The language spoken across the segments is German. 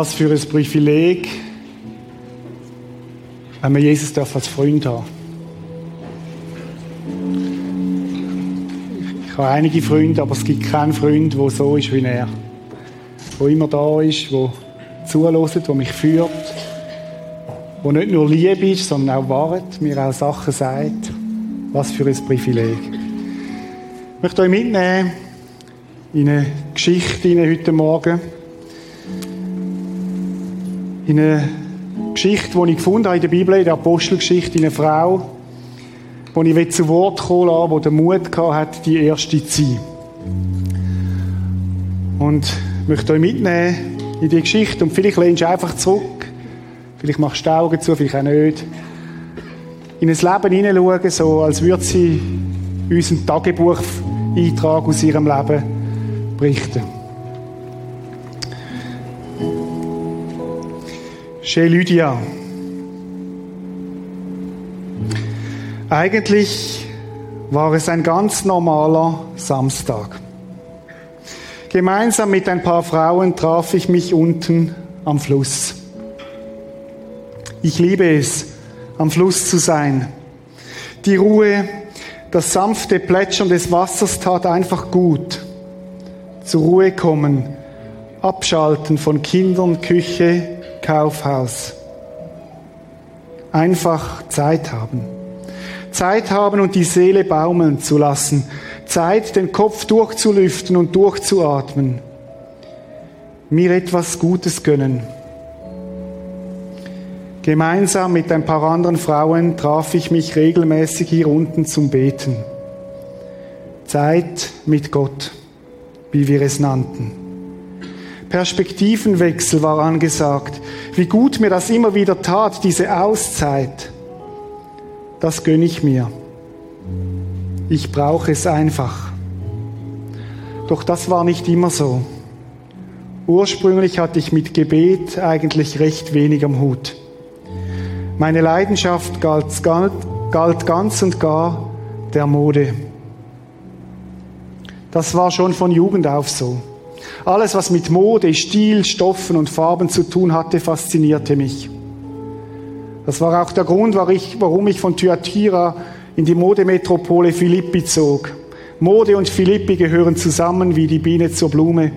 Was für ein Privileg, wenn wir Jesus darf als Freund haben. Ich habe einige Freunde, aber es gibt keinen Freund, der so ist wie er. Der immer da ist, der zulässt, der mich führt, der nicht nur lieb ist, sondern auch wahrt, mir auch Sachen sagt. Was für ein Privileg. Ich möchte euch mitnehmen in eine Geschichte heute Morgen in eine Geschichte, die ich gefunden habe in der Bibel, in der Apostelgeschichte, in eine Frau, wo ich zu Wort kommen lassen, die den Mut hat, die erste zu sein. Und ich möchte euch mitnehmen in die Geschichte und vielleicht lehnst du einfach zurück, vielleicht machst du die Augen zu, vielleicht auch nicht, in ein Leben hineinschauen, so als würde sie unseren Tagebucheintrag aus ihrem Leben berichten. Chez Lydia. Eigentlich war es ein ganz normaler Samstag. Gemeinsam mit ein paar Frauen traf ich mich unten am Fluss. Ich liebe es, am Fluss zu sein. Die Ruhe, das sanfte Plätschern des Wassers tat einfach gut. Zur Ruhe kommen, abschalten von Kindern, Küche, Kaufhaus. Einfach Zeit haben. Zeit haben und die Seele baumeln zu lassen. Zeit, den Kopf durchzulüften und durchzuatmen. Mir etwas Gutes gönnen. Gemeinsam mit ein paar anderen Frauen traf ich mich regelmäßig hier unten zum Beten. Zeit mit Gott, wie wir es nannten. Perspektivenwechsel war angesagt. Wie gut mir das immer wieder tat, diese Auszeit. Das gönne ich mir. Ich brauche es einfach. Doch das war nicht immer so. Ursprünglich hatte ich mit Gebet eigentlich recht wenig am Hut. Meine Leidenschaft galt, galt, galt ganz und gar der Mode. Das war schon von Jugend auf so. Alles, was mit Mode, Stil, Stoffen und Farben zu tun hatte, faszinierte mich. Das war auch der Grund, warum ich von Thyatira in die Modemetropole Philippi zog. Mode und Philippi gehören zusammen wie die Biene zur Blume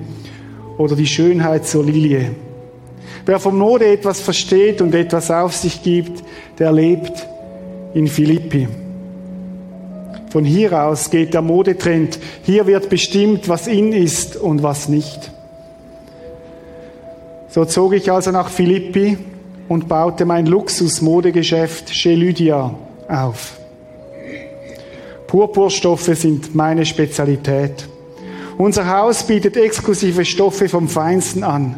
oder die Schönheit zur Lilie. Wer von Mode etwas versteht und etwas auf sich gibt, der lebt in Philippi. Von hier aus geht der Modetrend. Hier wird bestimmt, was in ist und was nicht. So zog ich also nach Philippi und baute mein Luxus-Modegeschäft Chez Lydia auf. Purpurstoffe sind meine Spezialität. Unser Haus bietet exklusive Stoffe vom Feinsten an.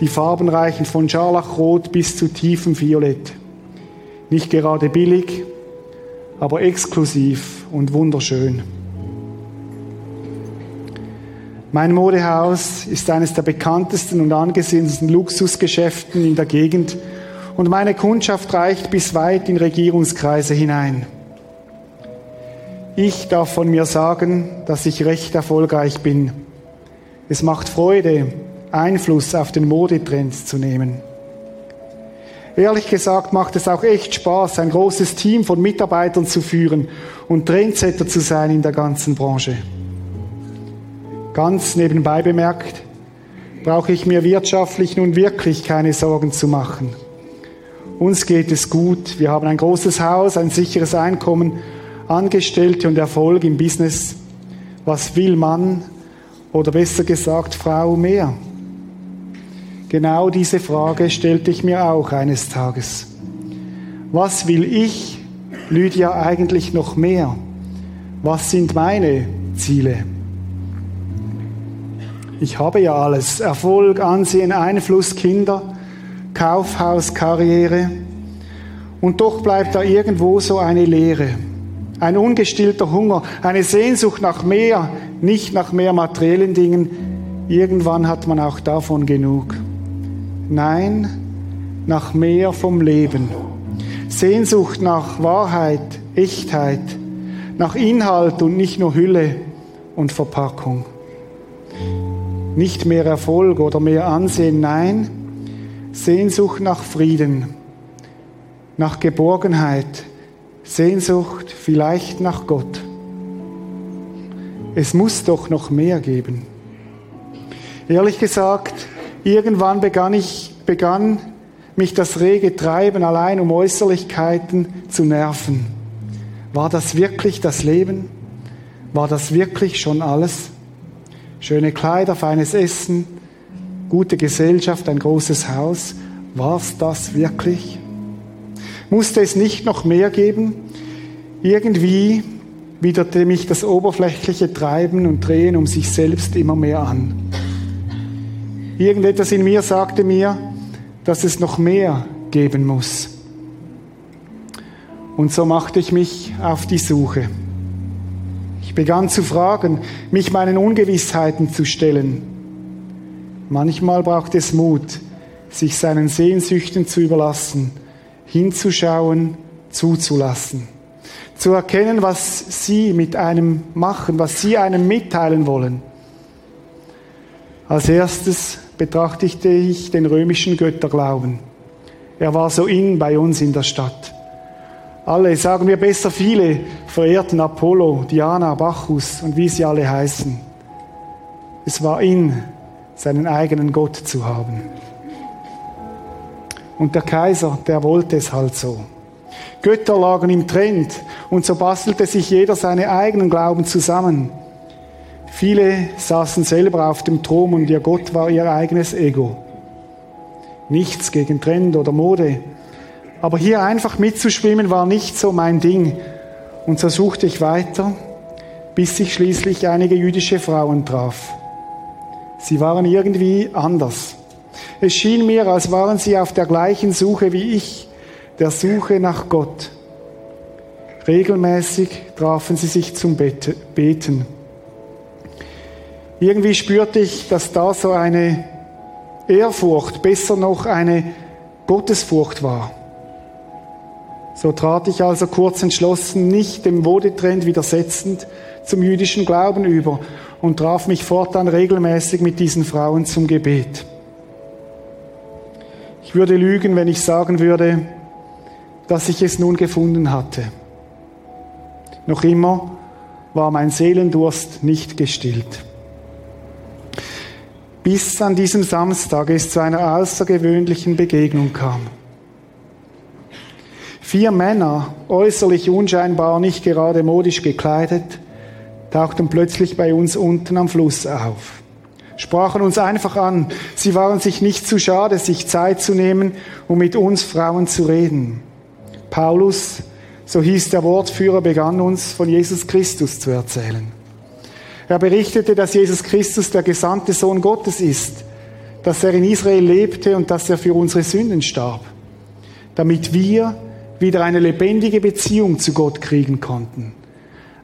Die Farben reichen von Scharlachrot bis zu tiefem Violett. Nicht gerade billig, aber exklusiv und wunderschön. Mein Modehaus ist eines der bekanntesten und angesehensten Luxusgeschäften in der Gegend und meine Kundschaft reicht bis weit in Regierungskreise hinein. Ich darf von mir sagen, dass ich recht erfolgreich bin. Es macht Freude, Einfluss auf den Modetrend zu nehmen. Ehrlich gesagt macht es auch echt Spaß, ein großes Team von Mitarbeitern zu führen und Trendsetter zu sein in der ganzen Branche. Ganz nebenbei bemerkt, brauche ich mir wirtschaftlich nun wirklich keine Sorgen zu machen. Uns geht es gut, wir haben ein großes Haus, ein sicheres Einkommen, Angestellte und Erfolg im Business. Was will Mann oder besser gesagt Frau mehr? Genau diese Frage stellte ich mir auch eines Tages. Was will ich, Lydia, eigentlich noch mehr? Was sind meine Ziele? Ich habe ja alles. Erfolg, Ansehen, Einfluss, Kinder, Kaufhaus, Karriere. Und doch bleibt da irgendwo so eine Leere. Ein ungestillter Hunger, eine Sehnsucht nach mehr, nicht nach mehr materiellen Dingen. Irgendwann hat man auch davon genug. Nein, nach mehr vom Leben. Sehnsucht nach Wahrheit, Echtheit, nach Inhalt und nicht nur Hülle und Verpackung. Nicht mehr Erfolg oder mehr Ansehen, nein, Sehnsucht nach Frieden, nach Geborgenheit, Sehnsucht vielleicht nach Gott. Es muss doch noch mehr geben. Ehrlich gesagt, irgendwann begann ich, begann mich das rege Treiben allein um Äußerlichkeiten zu nerven. War das wirklich das Leben? War das wirklich schon alles? Schöne Kleider, feines Essen, gute Gesellschaft, ein großes Haus. War's das wirklich? Musste es nicht noch mehr geben? Irgendwie widerte mich das oberflächliche Treiben und Drehen um sich selbst immer mehr an. Irgendetwas in mir sagte mir, dass es noch mehr geben muss. Und so machte ich mich auf die Suche. Ich begann zu fragen, mich meinen Ungewissheiten zu stellen. Manchmal braucht es Mut, sich seinen Sehnsüchten zu überlassen, hinzuschauen, zuzulassen, zu erkennen, was sie mit einem machen, was sie einem mitteilen wollen. Als erstes betrachtete ich den römischen Götterglauben. Er war so in bei uns in der Stadt. Alle, sagen wir besser viele, verehrten Apollo, Diana, Bacchus und wie sie alle heißen. Es war in, seinen eigenen Gott zu haben. Und der Kaiser, der wollte es halt so. Götter lagen im Trend und so bastelte sich jeder seine eigenen Glauben zusammen. Viele saßen selber auf dem Thron und ihr Gott war ihr eigenes Ego. Nichts gegen Trend oder Mode, aber hier einfach mitzuschwimmen war nicht so mein Ding. Und so suchte ich weiter, bis ich schließlich einige jüdische Frauen traf. Sie waren irgendwie anders. Es schien mir, als waren sie auf der gleichen Suche wie ich, der Suche nach Gott. Regelmäßig trafen sie sich zum Beten. Irgendwie spürte ich, dass da so eine Ehrfurcht, besser noch eine Gottesfurcht war. So trat ich also kurz entschlossen, nicht dem Modetrend widersetzend, zum jüdischen Glauben über und traf mich fortan regelmäßig mit diesen Frauen zum Gebet. Ich würde lügen, wenn ich sagen würde, dass ich es nun gefunden hatte. Noch immer war mein Seelendurst nicht gestillt. Bis an diesem Samstag es zu einer außergewöhnlichen Begegnung kam. Vier Männer, äußerlich unscheinbar nicht gerade modisch gekleidet, tauchten plötzlich bei uns unten am Fluss auf, sprachen uns einfach an. Sie waren sich nicht zu schade, sich Zeit zu nehmen, um mit uns Frauen zu reden. Paulus, so hieß der Wortführer, begann uns von Jesus Christus zu erzählen. Er berichtete, dass Jesus Christus der gesandte Sohn Gottes ist, dass er in Israel lebte und dass er für unsere Sünden starb, damit wir wieder eine lebendige Beziehung zu Gott kriegen konnten.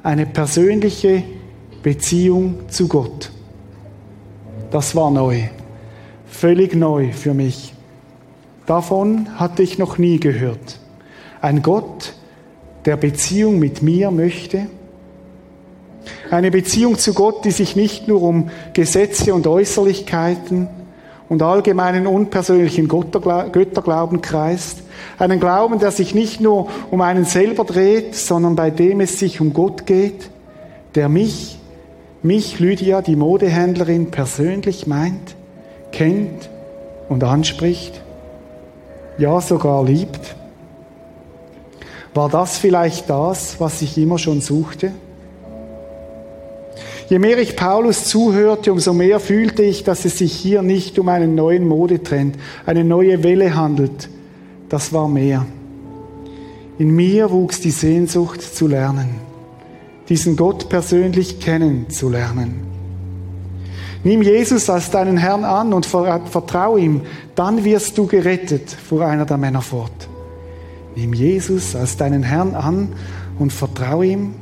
Eine persönliche Beziehung zu Gott. Das war neu. Völlig neu für mich. Davon hatte ich noch nie gehört. Ein Gott, der Beziehung mit mir möchte. Eine Beziehung zu Gott, die sich nicht nur um Gesetze und Äußerlichkeiten und allgemeinen unpersönlichen Götterglauben kreist, einen Glauben, der sich nicht nur um einen selber dreht, sondern bei dem es sich um Gott geht, der mich, mich, Lydia, die Modehändlerin, persönlich meint, kennt und anspricht, ja sogar liebt. War das vielleicht das, was ich immer schon suchte? Je mehr ich Paulus zuhörte, umso mehr fühlte ich, dass es sich hier nicht um einen neuen Modetrend, eine neue Welle handelt, das war mehr. In mir wuchs die Sehnsucht zu lernen, diesen Gott persönlich kennenzulernen. Nimm Jesus als deinen Herrn an und vertrau ihm, dann wirst du gerettet, fuhr einer der Männer fort. Nimm Jesus als deinen Herrn an und vertrau ihm,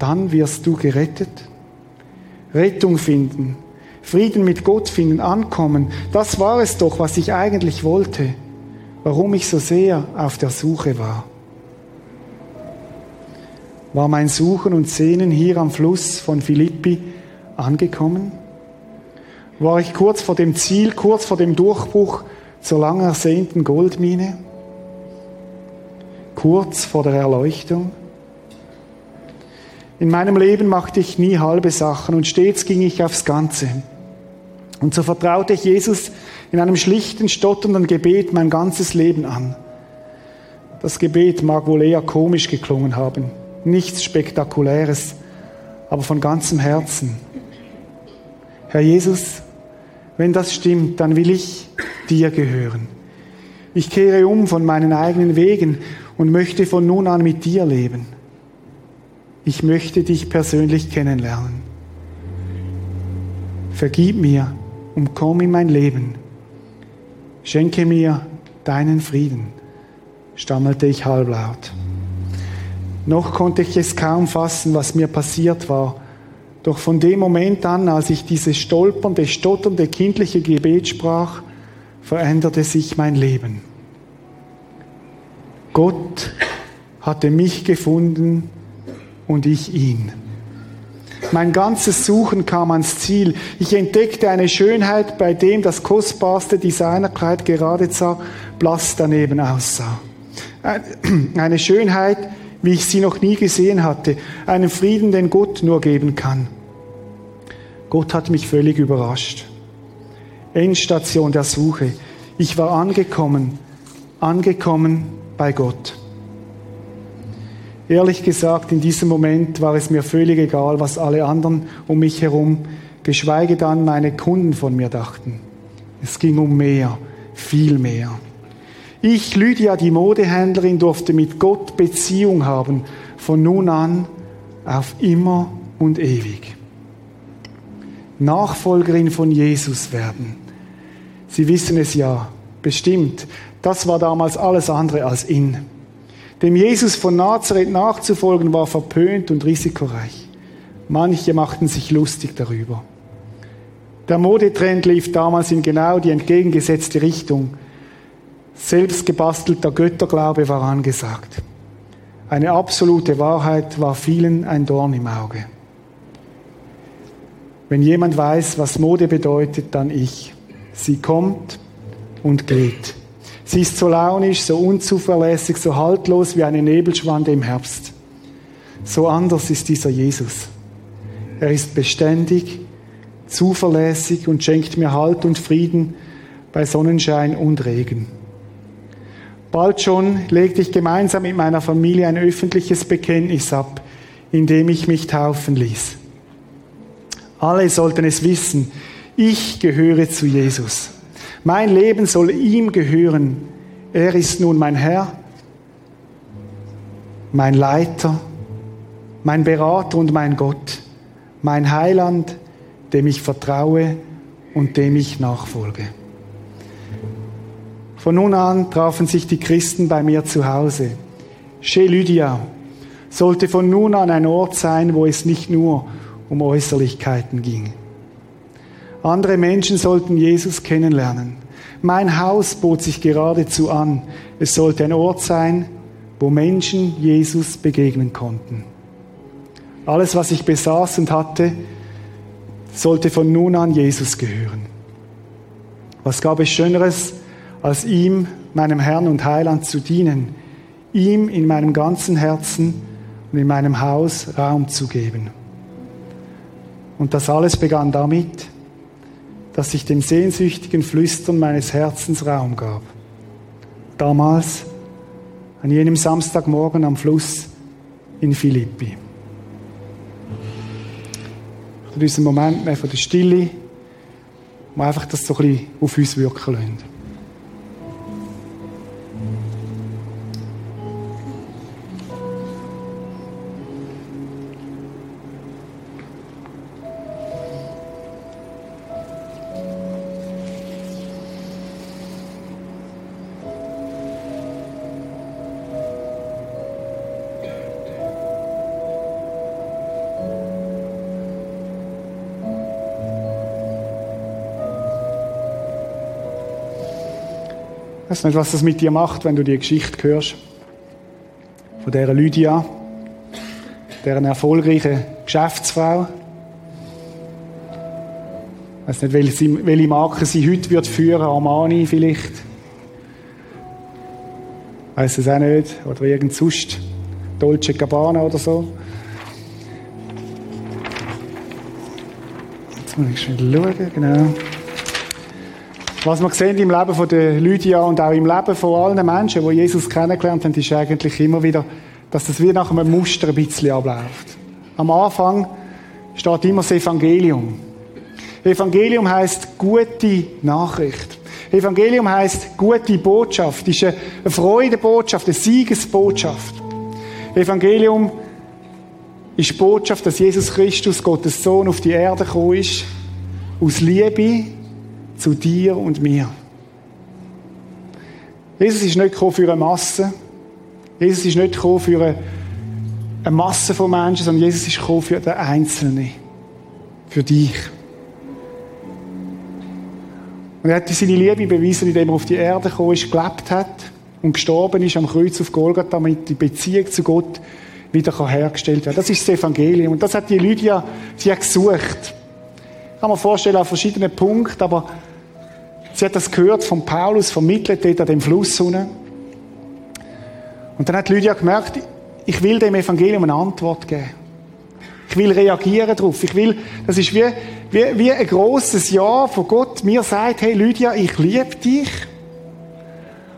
dann wirst du gerettet. Rettung finden, Frieden mit Gott finden, ankommen, das war es doch, was ich eigentlich wollte warum ich so sehr auf der Suche war. War mein Suchen und Sehnen hier am Fluss von Philippi angekommen? War ich kurz vor dem Ziel, kurz vor dem Durchbruch zur lang ersehnten Goldmine? Kurz vor der Erleuchtung? In meinem Leben machte ich nie halbe Sachen und stets ging ich aufs Ganze. Und so vertraute ich Jesus in einem schlichten, stotternden Gebet mein ganzes Leben an. Das Gebet mag wohl eher komisch geklungen haben, nichts Spektakuläres, aber von ganzem Herzen. Herr Jesus, wenn das stimmt, dann will ich dir gehören. Ich kehre um von meinen eigenen Wegen und möchte von nun an mit dir leben. Ich möchte dich persönlich kennenlernen. Vergib mir und komm in mein Leben. Schenke mir deinen Frieden, stammelte ich halblaut. Noch konnte ich es kaum fassen, was mir passiert war. Doch von dem Moment an, als ich dieses stolpernde, stotternde kindliche Gebet sprach, veränderte sich mein Leben. Gott hatte mich gefunden und ich ihn. Mein ganzes Suchen kam ans Ziel. Ich entdeckte eine Schönheit, bei dem das kostbarste Designerkleid geradezu blass daneben aussah. Eine Schönheit, wie ich sie noch nie gesehen hatte. Einen Frieden, den Gott nur geben kann. Gott hat mich völlig überrascht. Endstation der Suche. Ich war angekommen, angekommen bei Gott. Ehrlich gesagt, in diesem Moment war es mir völlig egal, was alle anderen um mich herum, geschweige dann meine Kunden von mir dachten. Es ging um mehr, viel mehr. Ich, Lydia, die Modehändlerin, durfte mit Gott Beziehung haben, von nun an auf immer und ewig. Nachfolgerin von Jesus werden. Sie wissen es ja, bestimmt. Das war damals alles andere als in. Dem Jesus von Nazareth nachzufolgen war verpönt und risikoreich. Manche machten sich lustig darüber. Der Modetrend lief damals in genau die entgegengesetzte Richtung. Selbstgebastelter Götterglaube war angesagt. Eine absolute Wahrheit war vielen ein Dorn im Auge. Wenn jemand weiß, was Mode bedeutet, dann ich. Sie kommt und geht. Sie ist so launisch, so unzuverlässig, so haltlos wie eine Nebelschwande im Herbst. So anders ist dieser Jesus. Er ist beständig, zuverlässig und schenkt mir Halt und Frieden bei Sonnenschein und Regen. Bald schon legte ich gemeinsam mit meiner Familie ein öffentliches Bekenntnis ab, in dem ich mich taufen ließ. Alle sollten es wissen, ich gehöre zu Jesus. Mein Leben soll ihm gehören. Er ist nun mein Herr, mein Leiter, mein Berater und mein Gott, mein Heiland, dem ich vertraue und dem ich nachfolge. Von nun an trafen sich die Christen bei mir zu Hause. Chez Lydia sollte von nun an ein Ort sein, wo es nicht nur um Äußerlichkeiten ging. Andere Menschen sollten Jesus kennenlernen. Mein Haus bot sich geradezu an. Es sollte ein Ort sein, wo Menschen Jesus begegnen konnten. Alles, was ich besaß und hatte, sollte von nun an Jesus gehören. Was gab es Schöneres, als ihm, meinem Herrn und Heiland, zu dienen, ihm in meinem ganzen Herzen und in meinem Haus Raum zu geben. Und das alles begann damit, dass ich dem sehnsüchtigen Flüstern meines Herzens Raum gab. Damals, an jenem Samstagmorgen am Fluss in Philippi. Für diesen Moment mehr von der Stille, um einfach das so ein bisschen auf uns wirken lassen. Ich weiß nicht, was das mit dir macht, wenn du die Geschichte hörst. Von dieser Lydia, deren erfolgreichen Geschäftsfrau. Ich weiß nicht, welche, Marke sie heute wird führen, Armani vielleicht, Weiß es auch nicht. Oder irgend sonst. Dolce Gabbana oder so. Jetzt muss ich schnell schauen, genau. Was wir sehen im Leben von der Lydia und auch im Leben von allen Menschen, die Jesus kennengelernt haben, ist eigentlich immer wieder, dass das wie nach einem Muster ein bisschen abläuft. Am Anfang steht immer das Evangelium. Evangelium heißt gute Nachricht. Evangelium heißt gute Botschaft, ist eine Freudebotschaft, eine Siegesbotschaft. Evangelium ist die Botschaft, dass Jesus Christus, Gottes Sohn, auf die Erde gekommen ist, aus Liebe zu dir und mir. Jesus ist nicht gekommen für eine Masse. Jesus ist nicht gekommen für eine, Masse von Menschen, sondern Jesus ist gekommen für den Einzelnen. Für dich. Und er hat seine Liebe bewiesen, indem er auf die Erde gekommen ist, gelebt hat und gestorben ist am Kreuz auf Golgatha, damit die Beziehung zu Gott wieder hergestellt werden. Das ist das Evangelium. Und das hat die Lydia, sie hat gesucht. Kann mir vorstellen, an verschiedenen Punkten, aber sie hat das gehört von Paulus, vermittelt dort an dem Fluss unten. Und dann hat Lydia gemerkt, ich will dem Evangelium eine Antwort geben. Ich will reagieren darauf. Ich will, das ist wie, wie, wie ein großes Ja von Gott mir sagt, hey Lydia, ich liebe dich.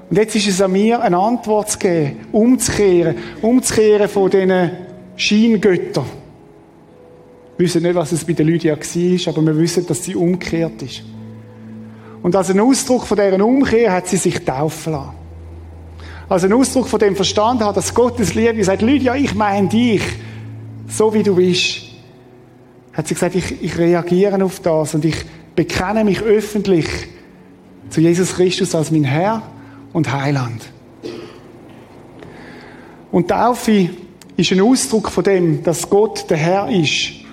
Und jetzt ist es an mir, eine Antwort zu geben, umzukehren, umzukehren von diesen Scheingöttern. Wir wissen nicht, was es bei der Lydia war, aber wir wissen, dass sie umgekehrt ist. Und als ein Ausdruck von dieser Umkehr hat sie sich taufen lassen. Als ein Ausdruck von dem Verstand hat, dass Gottes Liebe sagt, Lydia, ich meine dich, so wie du bist. Hat sie gesagt, ich, ich reagiere auf das und ich bekenne mich öffentlich zu Jesus Christus als mein Herr und Heiland. Und Taufe ist ein Ausdruck von dem, dass Gott der Herr ist.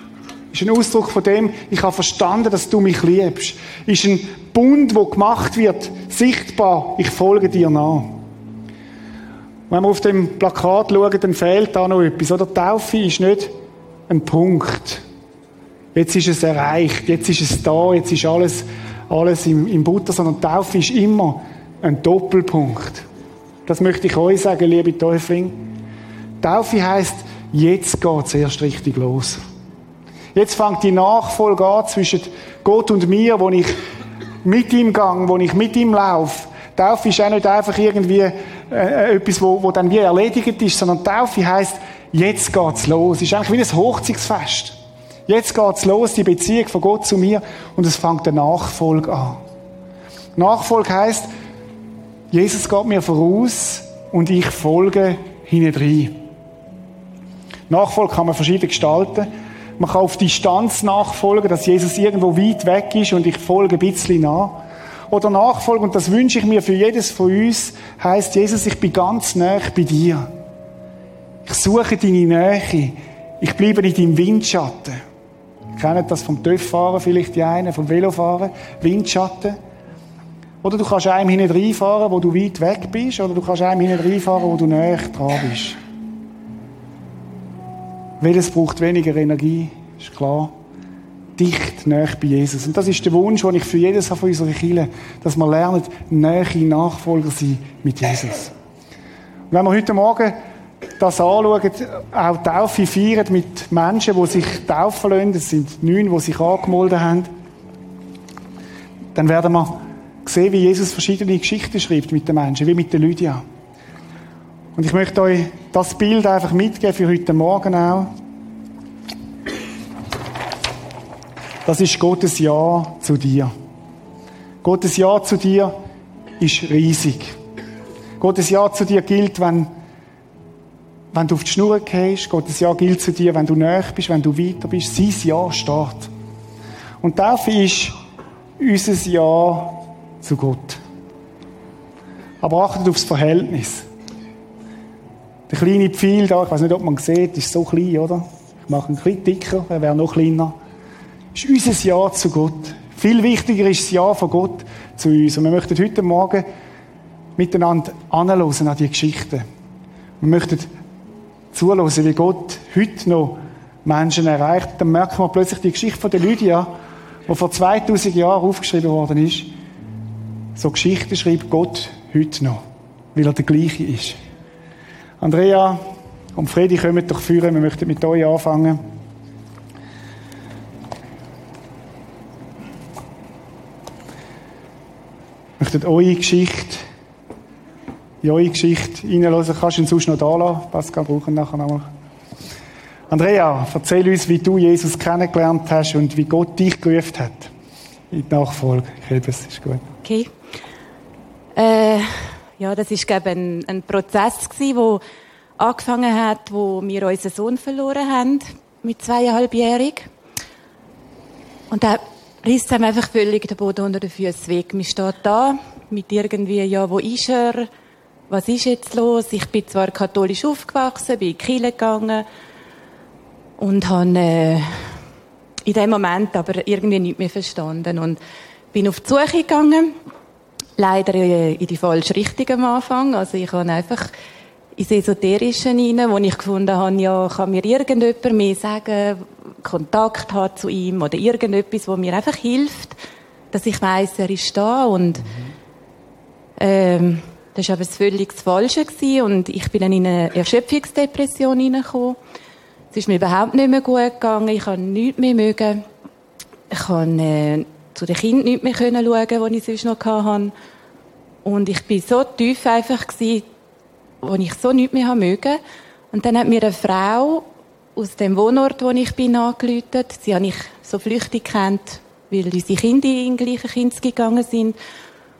Ist ein Ausdruck von dem, ich habe verstanden, dass du mich liebst. Ist ein Bund, wo gemacht wird, sichtbar, ich folge dir nach. Wenn wir auf dem Plakat schauen, dann fehlt da noch etwas. Oder Taufe ist nicht ein Punkt. Jetzt ist es erreicht, jetzt ist es da, jetzt ist alles, alles im, im Butter, sondern Taufe ist immer ein Doppelpunkt. Das möchte ich euch sagen, liebe Täufling. Taufe heißt, jetzt geht es erst richtig los. Jetzt fängt die Nachfolge an zwischen Gott und mir, wo ich mit ihm gang, wo ich mit ihm laufe. Taufe ist auch nicht einfach irgendwie äh, äh, etwas, wo, wo dann wie erledigt ist, sondern Taufe heißt, jetzt geht's los. Ist eigentlich wie ein Hochzeitsfest. Jetzt geht's los, die Beziehung von Gott zu mir, und es fängt eine Nachfolge an. Nachfolge heißt, Jesus geht mir voraus und ich folge hinein. Nachfolge kann man verschieden gestalten. Man kann auf Distanz nachfolgen, dass Jesus irgendwo weit weg ist und ich folge ein bisschen nach. Oder Nachfolge, und das wünsche ich mir für jedes von uns, heißt Jesus, ich bin ganz nah bei dir. Ich suche deine Nähe. Ich bleibe in deinem Windschatten. Ihr kennt das vom TÜV-Fahren, vielleicht die einen, vom Velofahren. Windschatten. Oder du kannst einem hinten reinfahren, wo du weit weg bist, oder du kannst einem hinten reinfahren, wo du näher dran bist. Welches braucht weniger Energie, ist klar. Dicht, näher bei Jesus. Und das ist der Wunsch, den ich für jedes von unseren Kindern, dass wir lernen, näher Nachfolger sein mit Jesus. Und wenn wir heute Morgen das anschauen, auch Taufe feiern mit Menschen, die sich taufen lassen, es sind neun, die sich angemeldet haben, dann werden wir sehen, wie Jesus verschiedene Geschichten schreibt mit den Menschen, wie mit der Lydia. Und ich möchte euch das Bild einfach mitgeben für heute Morgen auch. Das ist Gottes Ja zu dir. Gottes Ja zu dir ist riesig. Gottes Ja zu dir gilt, wenn, wenn du auf die Schnur gehst. Gottes Ja gilt zu dir, wenn du näher bist, wenn du weiter bist. Sein Ja steht. Und dafür ist unser Ja zu Gott. Aber achtet aufs Verhältnis. Der kleine Pfeil da, ich weiß nicht, ob man sieht, ist so klein, oder? Ich mache ihn ein dicker, er wäre noch kleiner. Ist unser Ja zu Gott. Viel wichtiger ist das Ja von Gott zu uns. Und wir möchten heute Morgen miteinander anhören an die Geschichten. Wir möchten zuhören, wie Gott heute noch Menschen erreicht. Dann merken wir plötzlich die Geschichte von der Lydia, die vor 2000 Jahren aufgeschrieben worden ist. So Geschichten schreibt Gott heute noch. weil er der gleiche ist. Andrea und Fredi kommen doch führen, wir möchten mit euch anfangen. Wir möchten eure Geschichte, in eure Geschichte reinhören. Kannst du ihn sonst noch da lassen? Pascal brauchen nachher nochmal. Andrea, erzähl uns, wie du Jesus kennengelernt hast und wie Gott dich gerufen hat in die Nachfolge. Okay, das ist gut. Okay. Äh, ja, das ist glaube ein, Prozess gewesen, wo angefangen hat, wo wir unseren Sohn verloren haben mit zweieinhalbjährig. Und da riss einem einfach völlig der Boden unter den Füßen weg. Man steht da mit irgendwie, ja, wo ist er? Was ist jetzt los? Ich bin zwar katholisch aufgewachsen, bin in die Kirche gegangen und habe äh, in dem Moment aber irgendwie nicht mehr verstanden und bin auf die Suche gegangen leider in die falsche Richtung am Anfang. Also ich habe einfach ins Esoterische hinein, wo ich gefunden habe, ja, kann mir irgendjemand mehr sagen, Kontakt hat zu ihm oder irgendetwas, wo mir einfach hilft, dass ich weiß, er ist da und ähm, das war aber das völlig Falsche gewesen und ich bin dann in eine Erschöpfungsdepression hineingekommen. Es ist mir überhaupt nicht mehr gut gegangen, ich habe nichts mehr mögen. Ich habe äh, zu den Kindern nicht mehr schauen können, die ich sonst noch hatte. Und ich bin so tief einfach gewesen, wo ich so nichts mehr mögen. Und dann hat mir eine Frau aus dem Wohnort, wo ich bin, angerufen. Sie habe ich so flüchtig kennt, weil unsere Kinder in den gleichen Kindes gegangen sind.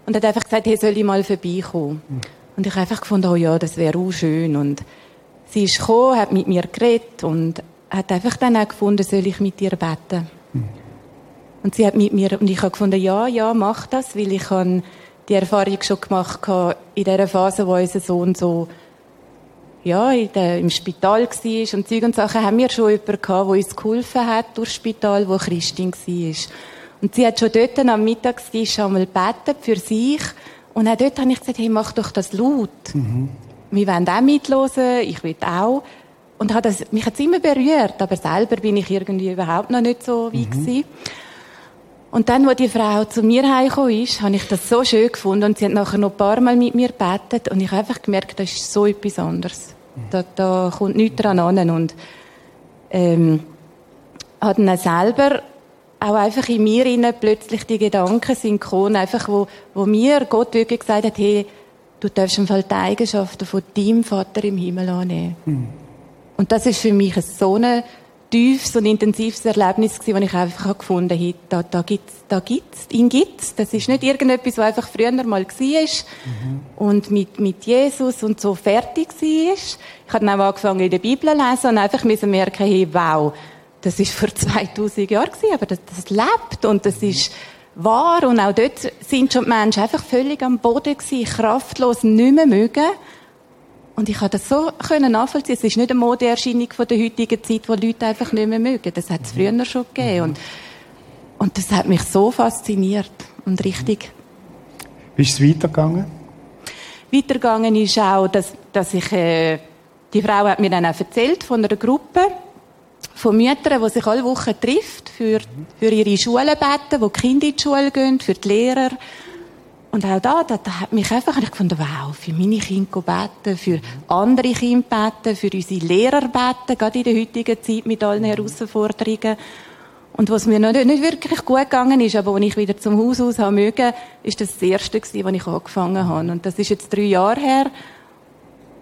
Und hat einfach gesagt, hey, soll ich mal vorbeikommen? Mhm. Und ich habe einfach gefunden, oh ja, das wäre auch schön. Und sie ist gekommen, hat mit mir geredet und hat einfach dann auch gefunden, soll ich mit ihr beten? Mhm. Und sie hat mit mir, und ich habe gefunden, ja, ja, mach das, weil ich habe die Erfahrung schon gemacht in der Phase, wo unser Sohn so, ja, der, im Spital war und Zeug und Sachen, haben wir schon jemanden gehabt, der uns geholfen hat durchs Spital, wo Christin war. Und sie hat schon dort am Mittagstisch einmal gebetet für sich. Und auch dort habe ich gesagt, hey, mach doch das laut. Mhm. Wir wollen auch mitlosen, ich will auch. Und hat das, mich hat es immer berührt, aber selber bin ich irgendwie überhaupt noch nicht so wie mhm. gewesen. Und dann, wo die Frau zu mir heimgekommen ist, habe ich das so schön gefunden und sie hat nachher noch ein paar Mal mit mir gebetet und ich habe einfach gemerkt, das ist so etwas anderes. Da, da kommt nichts dran an und ähm, hat dann selber auch einfach in mir innen plötzlich die Gedanken sind gekommen, einfach wo, wo mir Gott wirklich gesagt hat, hey, du darfst im Fall die Eigenschaften von deinem Vater im Himmel annehmen. Mhm. Und das ist für mich so eine tiefes und intensives Erlebnis gewesen, wo ich einfach gefunden habe, da, da gibt's, da gibt's, ihn gibt's. Das ist nicht irgendetwas, was einfach früher mal war mhm. und mit, mit Jesus und so fertig war. Ich habe dann auch angefangen, in der Bibel zu lesen und einfach müssen merken, hey, wow, das ist vor 2000 Jahren gewesen, aber das, das lebt und das ist wahr und auch dort sind schon die Menschen einfach völlig am Boden gewesen, kraftlos, nicht mehr mögen. Und ich habe das so können nachvollziehen. Es ist nicht eine Modeerscheinung von der heutigen Zeit, wo Leute einfach nicht mehr mögen. Das hat es früher schon gegeben. Und, und das hat mich so fasziniert und richtig. Wie ist es weitergegangen? Weitergegangen ist auch, dass, dass ich, äh, die Frau hat mir dann auch erzählt von einer Gruppe von Müttern, die sich alle Wochen trifft, für, für ihre Schulen beten, wo die Kinder in die Schule gehen, für die Lehrer. Und auch da, da, da hat mich einfach ich gefunden, wow, für meine Kinder beten, für andere Kinder beten, für unsere Lehrer beten, gerade in der heutigen Zeit mit allen Herausforderungen. Und was mir noch nicht, wirklich gut gegangen ist, aber als ich wieder zum Haus aus haben mögen, ist das das erste gewesen, was ich angefangen habe. Und das ist jetzt drei Jahre her.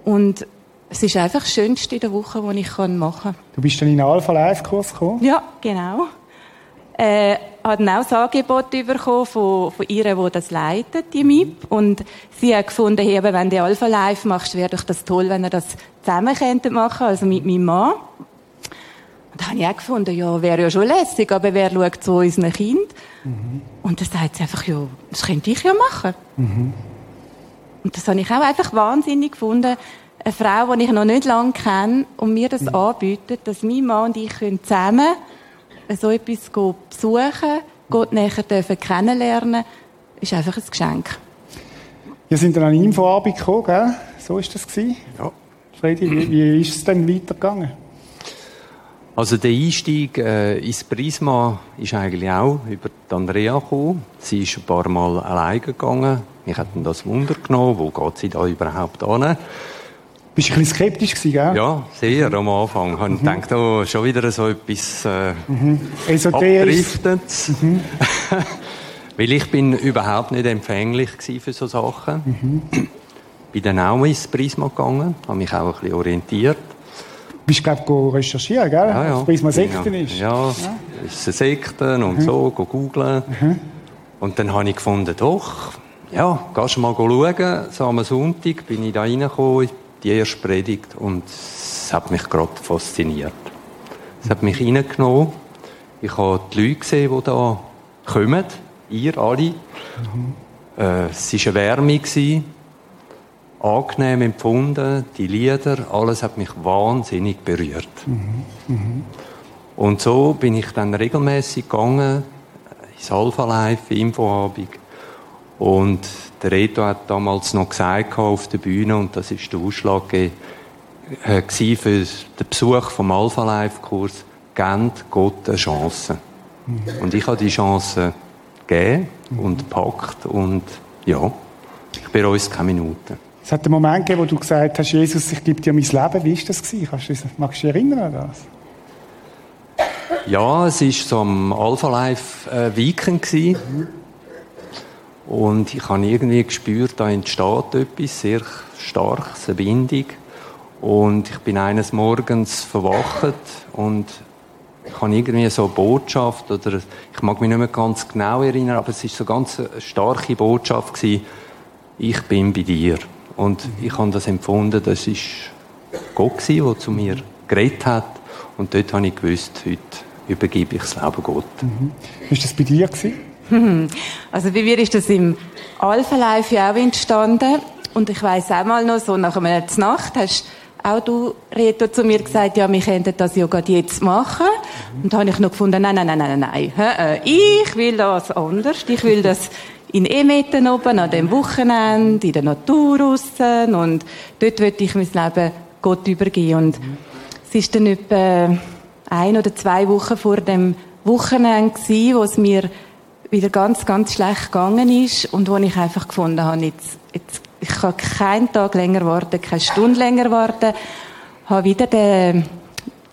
Und es ist einfach das Schönste in der Woche, die ich machen kann. Du bist dann in den Alpha Live Kurs gekommen? Ja, genau äh, dann auch das Angebot bekommen von, von ihr, die das leitet, die MIP. Und sie hat gefunden, hey, wenn du Alpha Live machst, wäre doch das toll, wenn ihr das zusammen könntet machen, also mit meinem Mann. Und da habe ich auch gefunden, ja, wäre ja schon lässig, aber wer schaut zu unseren Kind? Mhm. Und dann sagt sie einfach, ja, das könnte ich ja machen. Mhm. Und das habe ich auch einfach wahnsinnig gefunden. Eine Frau, die ich noch nicht lange kenne und mir das mhm. anbietet, dass mein Mann und ich zusammen so etwas besuchen, Gott näher dürfen kennenlernen, ist einfach ein Geschenk. Wir sind dann an ihm von Abend gekommen, gell? So ist das gewesen? Ja. Freddy, wie, wie ist es denn weitergegangen? Also der Einstieg äh, ins Prisma ist eigentlich auch über die Andrea gekommen. Sie ist ein paar Mal alleine gegangen. Mich hat das Wunder genommen, wo geht sie da überhaupt an? Bist du ein bisschen skeptisch gewesen, gell? Ja, sehr am Anfang. Mhm. Habe ich gedacht, oh, schon wieder so etwas äh, Mhm. abdriftendes. Weil ich bin überhaupt nicht empfänglich für so Sachen. Bin dann auch ins Prisma gegangen, habe mich auch ein bisschen orientiert. Bist du, glaube ich, recherchieren, gell? Ja, ja. Es mal Sekten ja. ist. Ja, es ist eine Sekten und so, go googlen. Und dann habe ich gefunden, doch, ja, gehst du mal schauen. So am Sonntag bin ich da reingekommen, die erste Predigt, und es hat mich gerade fasziniert. Es hat mich reingenommen. Ich habe die Leute gesehen, die da kommen, ihr alle. Äh, es war eine Wärme, angenehm empfunden, die Lieder, alles hat mich wahnsinnig berührt. Und so bin ich dann regelmäßig gegangen, ins Alpha Live, Infoabend. Und der Reto hat damals noch gesagt auf der Bühne, und das ist der Ausschlag äh, gewesen für den Besuch vom Alpha Live Kurs, gebt Gott eine Chance. Und ich habe die Chance gegeben und gepackt und ja, ich bereue es keine Minute. Es hat einen Moment gegeben, wo du gesagt hast, Jesus, ich gebe dir mein Leben. Wie war das? Gewesen? Magst du dich erinnern an das? Ja, es war so am Alpha Live äh, Weekend. Gewesen. Und ich habe irgendwie gespürt, da entsteht etwas sehr starkes, eine Bindung. Und ich bin eines Morgens verwacht und ich habe irgendwie so eine Botschaft, oder ich mag mich nicht mehr ganz genau erinnern, aber es ist so ganz eine starke Botschaft gewesen, ich bin bei dir. Und ich habe das empfunden, das ist Gott der zu mir geredet hat. Und dort habe ich gewusst, heute übergebe ich das Leben Gott. Ist das bei dir gewesen? Also bei mir ist das im Alpha Live ja auch entstanden. Und ich weiss auch mal noch, so nach einer Nacht hast auch du, Reto, zu mir gesagt, ja, wir könnten das ja gerade jetzt machen. Und da habe ich noch gefunden, nein, nein, nein, nein, nein. Äh, Ich will das anders. Ich will das in Emeten oben, an dem Wochenende, in der Natur draussen. Und dort möchte ich mein Leben Gott übergeben. Und es ist dann etwa ein oder zwei Wochen vor dem Wochenende gewesen, wo es mir wieder ganz, ganz schlecht gegangen ist und wo ich einfach gefunden habe, jetzt, jetzt, ich kann keinen Tag länger warten, keine Stunde länger warten, habe wieder der,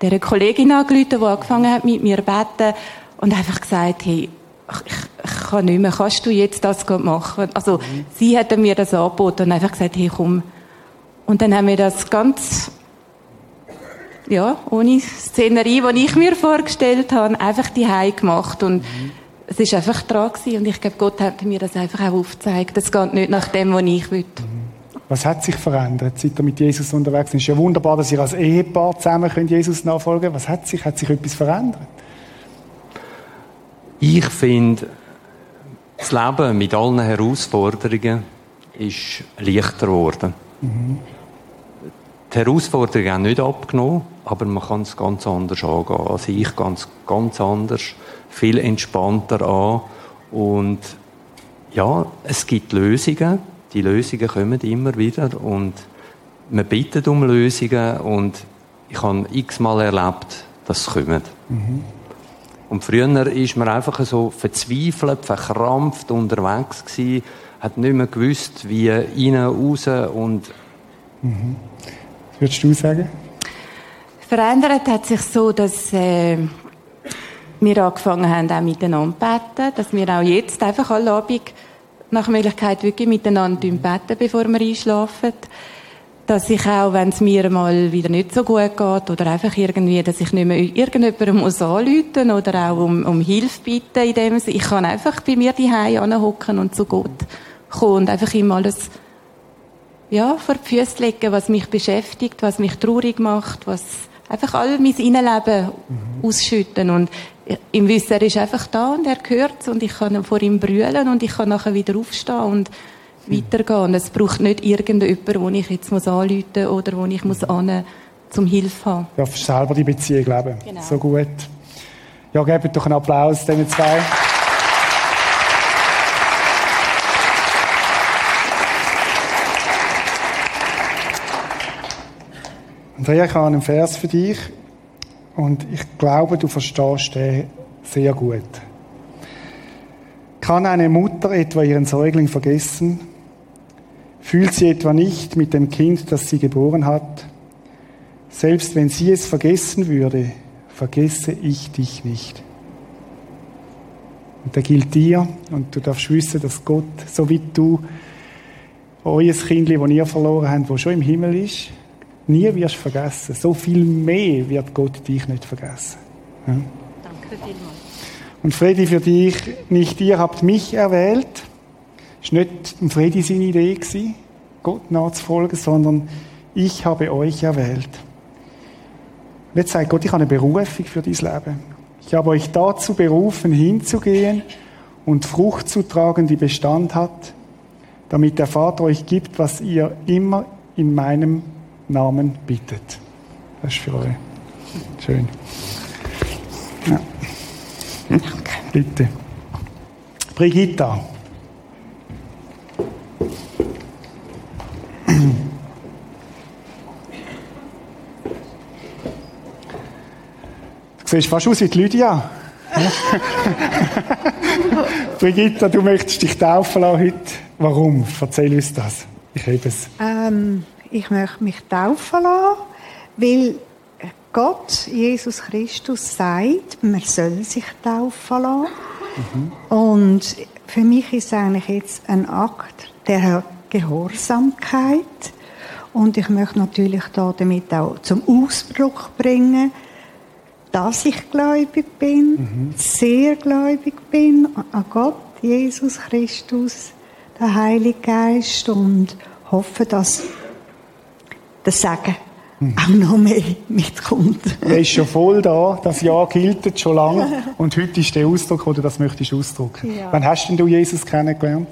der Kollegin angerufen, die angefangen hat mit mir zu beten und einfach gesagt, hey, ich, ich, kann nicht mehr, kannst du jetzt das machen? Also, sie hat mir das angeboten und einfach gesagt, hey, komm. Und dann haben wir das ganz ja, ohne Szenerie, die ich mir vorgestellt habe, einfach die gemacht und es ist einfach dran gewesen. und ich glaube, Gott hat mir das einfach auch aufgezeigt. Das geht nicht nach dem, was ich will. Was hat sich verändert, seit ihr mit Jesus unterwegs seid? Es ist ja wunderbar, dass ihr als Ehepaar zusammen könnt Jesus nachfolgen Was hat sich? Hat sich etwas verändert? Ich finde, das Leben mit allen Herausforderungen ist leichter geworden. Die Herausforderungen haben nicht abgenommen, aber man kann es ganz anders angehen. Also ich ganz, ganz anders, viel entspannter an. Und ja, es gibt Lösungen. Die Lösungen kommen immer wieder und man bittet um Lösungen und ich habe x-mal erlebt, dass sie kommen. Und früher ist man einfach so verzweifelt, verkrampft unterwegs gewesen, hat nicht mehr gewusst, wie rein, raus und Was würdest du sagen? Verändert hat sich so, dass äh, wir angefangen haben, auch miteinander zu beten, dass wir auch jetzt einfach alle Abend nach Möglichkeit wirklich miteinander beten, bevor wir einschlafen. Dass ich auch, wenn es mir mal wieder nicht so gut geht oder einfach irgendwie, dass ich nicht mehr irgendjemandem muss anrufen oder auch um, um Hilfe bitten in dem Sinne. Ich kann einfach bei mir die anhocken und zu Gott kommen und einfach ihm alles ja, vor die Füße legen, was mich beschäftigt, was mich traurig macht, was einfach all mein Innenleben ausschütten und im Wissen, er ist einfach da und er hört und ich kann vor ihm brüllen und ich kann nachher wieder aufstehen und weitergehen. Und es braucht nicht irgendjemanden, wo ich jetzt muss anrufen muss oder wo ich muss an zum Hilfe haben. Darfst selber die Beziehung leben. Genau. So gut. Ja, gebt doch einen Applaus diesen zwei. Andrea, ich habe einen Vers für dich. Und ich glaube, du verstehst den sehr gut. Kann eine Mutter etwa ihren Säugling vergessen? Fühlt sie etwa nicht mit dem Kind, das sie geboren hat? Selbst wenn sie es vergessen würde, vergesse ich dich nicht. Und der gilt dir und du darfst wissen, dass Gott, so wie du euer Kind, das ihr verloren habt, das schon im Himmel ist, nie wirst vergessen. So viel mehr wird Gott dich nicht vergessen. Ja? Danke vielmals. Und Freddy, für dich, nicht ihr habt mich erwählt. Es war nicht Freddy seine Idee, gewesen, Gott nachzufolgen, sondern ich habe euch erwählt. Und jetzt sagt Gott, ich habe eine Berufung für dein Leben. Ich habe euch dazu berufen, hinzugehen und Frucht zu tragen, die Bestand hat, damit der Vater euch gibt, was ihr immer in meinem Namen bittet. Das ist für euch. Schön. Ja. Bitte. Brigitta. Du siehst fast aus wie die Lydia. Brigitta, du möchtest dich taufen lassen heute. Warum? Erzähl uns das. Ich hebe es. Ähm, ich möchte mich taufen lassen, weil Gott, Jesus Christus, sagt, man soll sich taufen lassen. Mhm. Und für mich ist es eigentlich jetzt ein Akt der Gehorsamkeit. Und ich möchte natürlich da damit auch zum Ausdruck bringen, dass ich gläubig bin, mhm. sehr gläubig bin an Gott, Jesus Christus, der Heilige Geist und hoffe, dass das Sagen mhm. auch noch mehr mitkommt. Er ist schon voll da, das Jahr gilt schon lange und heute ist der Ausdruck, oder das möchtest du ausdrücken. Ja. Wann hast denn du Jesus kennengelernt?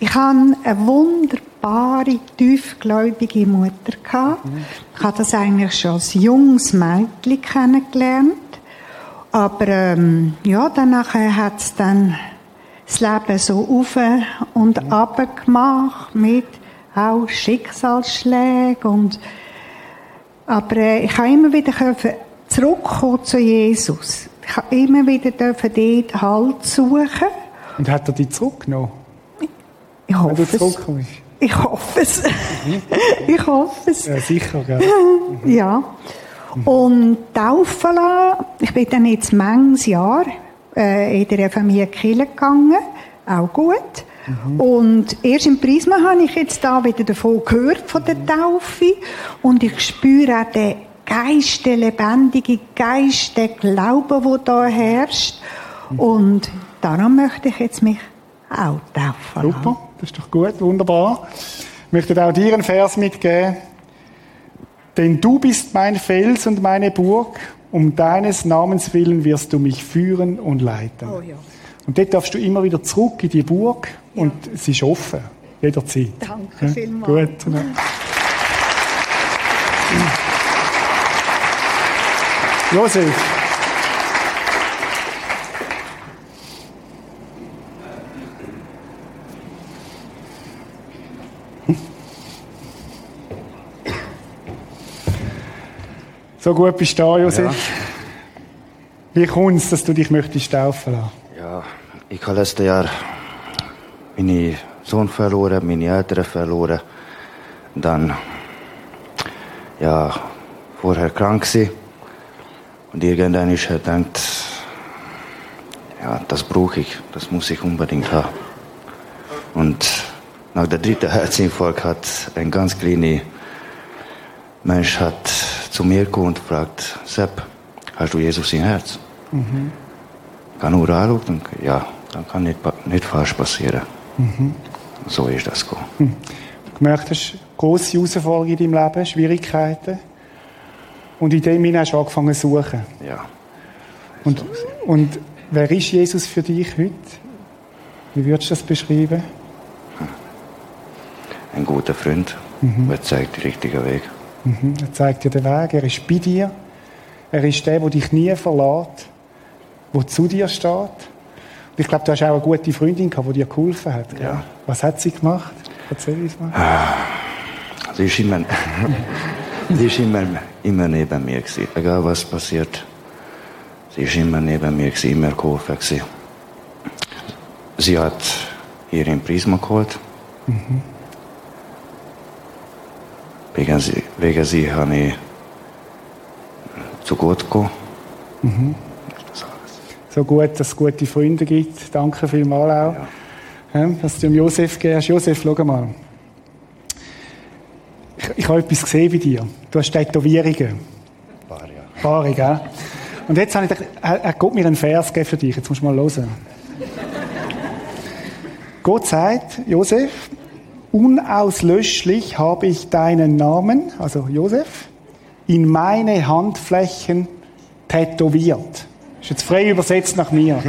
Ich habe eine wunderbare, tiefgläubige Mutter gehabt. Mhm. Ich habe das eigentlich schon als junges Mädchen kennengelernt. Aber ähm, ja, danach hat es dann das Leben so auf und mhm. ab gemacht mit auch Schicksalsschlägen und aber äh, ich habe immer wieder zurückkommen zu Jesus. Ich habe immer wieder dort Halt suchen. Und hat er dich zurückgenommen? Ich hoffe es. Ich hoffe es. Mhm. ich hoffe es. Ja, sicher, gell? Mhm. ja. Und taufen lassen, ich bin dann jetzt manches Jahr äh, in der Familie Kille gegangen, auch gut. Mhm. Und erst im Prisma habe ich jetzt da wieder davon gehört, von der Taufe. Und ich spüre auch den Geist, den lebendigen Geist, den Glauben, der da herrscht. Und darum möchte ich jetzt mich auch taufen. Super, das ist doch gut, wunderbar. Ich möchte auch dir einen Vers mitgeben. Denn du bist mein Fels und meine Burg. Um deines Namens willen wirst du mich führen und leiten. Oh, ja. Und dort darfst du immer wieder zurück in die Burg ja. und es ist offen, jederzeit. Danke ja? vielmals. Gut. Ja. Josef. So gut bist du da, Josef. Ja. Wie kommt es, dass du dich möchtest taufen lassen? Ja, ich habe letztes Jahr meinen Sohn verloren, meine Eltern verloren. Dann, ja, vorher krank gewesen. Und irgendwann ist er gedacht, ja, das brauche ich, das muss ich unbedingt haben. Und nach der dritten Herzinfarkt hat ein ganz kleiner Mensch hat zu mir gekommen und fragt, Sepp, hast du Jesus im Herz? Mhm. Kann nur anschauen ja, dann kann nicht, nicht falsch passieren. Mhm. So ist das gekommen. Mhm. Du gemerkt hast, grosse Herausforderungen in deinem Leben, Schwierigkeiten. Und in dem hinein hast du angefangen zu suchen. Ja. Und, so und wer ist Jesus für dich heute? Wie würdest du das beschreiben? Ein guter Freund, mhm. der zeigt den richtigen Weg. Mhm. Er zeigt dir den Weg, er ist bei dir. Er ist der, der dich nie verlässt, der zu dir steht. Und ich glaube, du hast auch eine gute Freundin gehabt, die dir geholfen hat. Ja. Was hat sie gemacht? Erzähl uns mal. Ah, sie ist immer, sie ist immer, immer neben mir gewesen. Egal was passiert. Sie ist immer neben mir, gewesen, immer geholfen. Gewesen. Sie hat hier im Prisma geholt. Mhm. Wegen sie, wegen sie habe ich zu gut gekommen. Mhm. So gut, dass es gute Freunde gibt. Danke vielmals auch, ja. dass du dem Josef gehst. Josef, schau mal. Ich, ich habe etwas gesehen bei dir. Du hast Tätowierungen. Paar, ja. Paar, gell? Und jetzt habe ich gedacht, er, er Gott mir einen Vers für dich. Jetzt musst du mal hören. Gott sagt, Josef, unauslöschlich habe ich deinen Namen, also Josef, in meine Handflächen tätowiert. Ist jetzt frei übersetzt nach mir.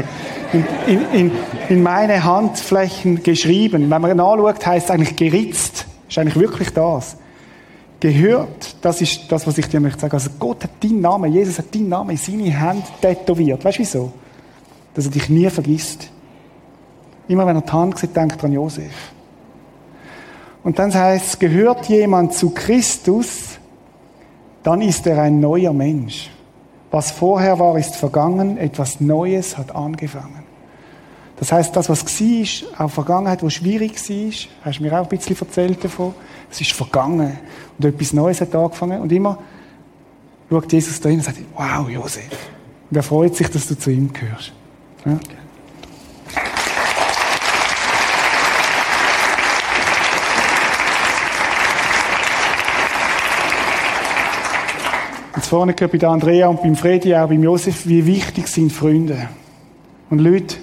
In, in, in, in meine Handflächen geschrieben. Wenn man nachschaut, heißt es eigentlich geritzt. Ist eigentlich wirklich das. Gehört, das ist das, was ich dir möchte sagen. Also Gott hat deinen Namen, Jesus hat deinen Namen in seine Hand tätowiert. Weißt du wieso? Dass er dich nie vergisst. Immer wenn er die Hand sieht, denkt er an Josef. Und dann heißt es, gehört jemand zu Christus, dann ist er ein neuer Mensch. Was vorher war, ist vergangen, etwas Neues hat angefangen. Das heißt, das, was war, auch Vergangenheit, wo schwierig war, hast du mir auch ein bisschen erzählt davon, es ist vergangen und etwas Neues hat angefangen und immer schaut Jesus da hin und sagt, wow, Josef. Und er freut sich, dass du zu ihm gehörst. Ja? Vorne gehört bei der Andrea und beim Fredi, auch beim Josef, wie wichtig sind Freunde. Und Leute,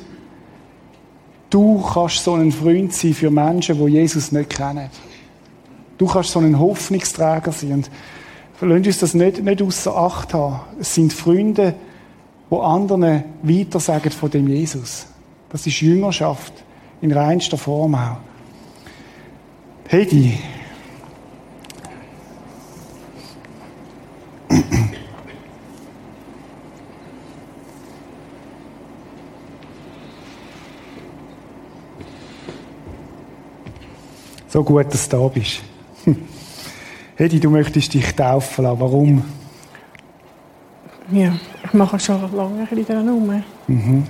du kannst so ein Freund sein für Menschen, die Jesus nicht kennen. Du kannst so ein Hoffnungsträger sein. Und lasst uns das nicht, nicht außer Acht haben. Es sind Freunde, die anderen weitersagen von dem Jesus. Das ist Jüngerschaft in reinster Form auch. Hedi, So gut, dass du da bist. Hedi, du möchtest dich taufen lassen. Warum? Ja, ich mache schon lange ein bisschen daran rum. Mhm.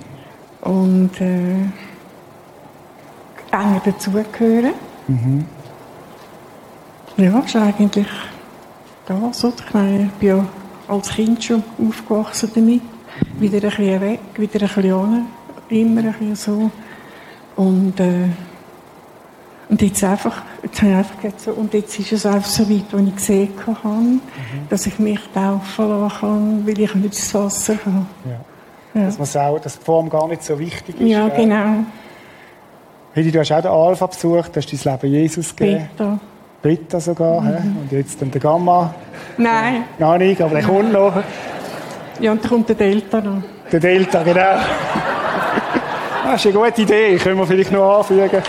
Und äh, enger dazugehören. Mhm. Ja, ist eigentlich das. Oder? Ich meine, ich bin ja als Kind schon aufgewachsen damit. Wieder ein bisschen weg, wieder ein bisschen an. Immer ein bisschen so. Und äh, und jetzt einfach, jetzt habe ich einfach gesagt, so, und jetzt ist es einfach so weit, wo ich gesehen habe, mhm. dass ich mich taufen lassen kann, weil ich nicht das Wasser habe. Ja. Ja. Dass, auch, dass die Form gar nicht so wichtig ist. Ja, gell? genau. Heidi, du hast auch den Alpha besucht, hast dein Leben Jesus gegeben. Beta. Beta sogar, mhm. und jetzt dann der Gamma. Nein. Gar nicht, aber der kommt noch. Ja, und dann kommt der Delta noch. Der Delta, genau. Das ist eine gute Idee, können wir vielleicht noch anfügen.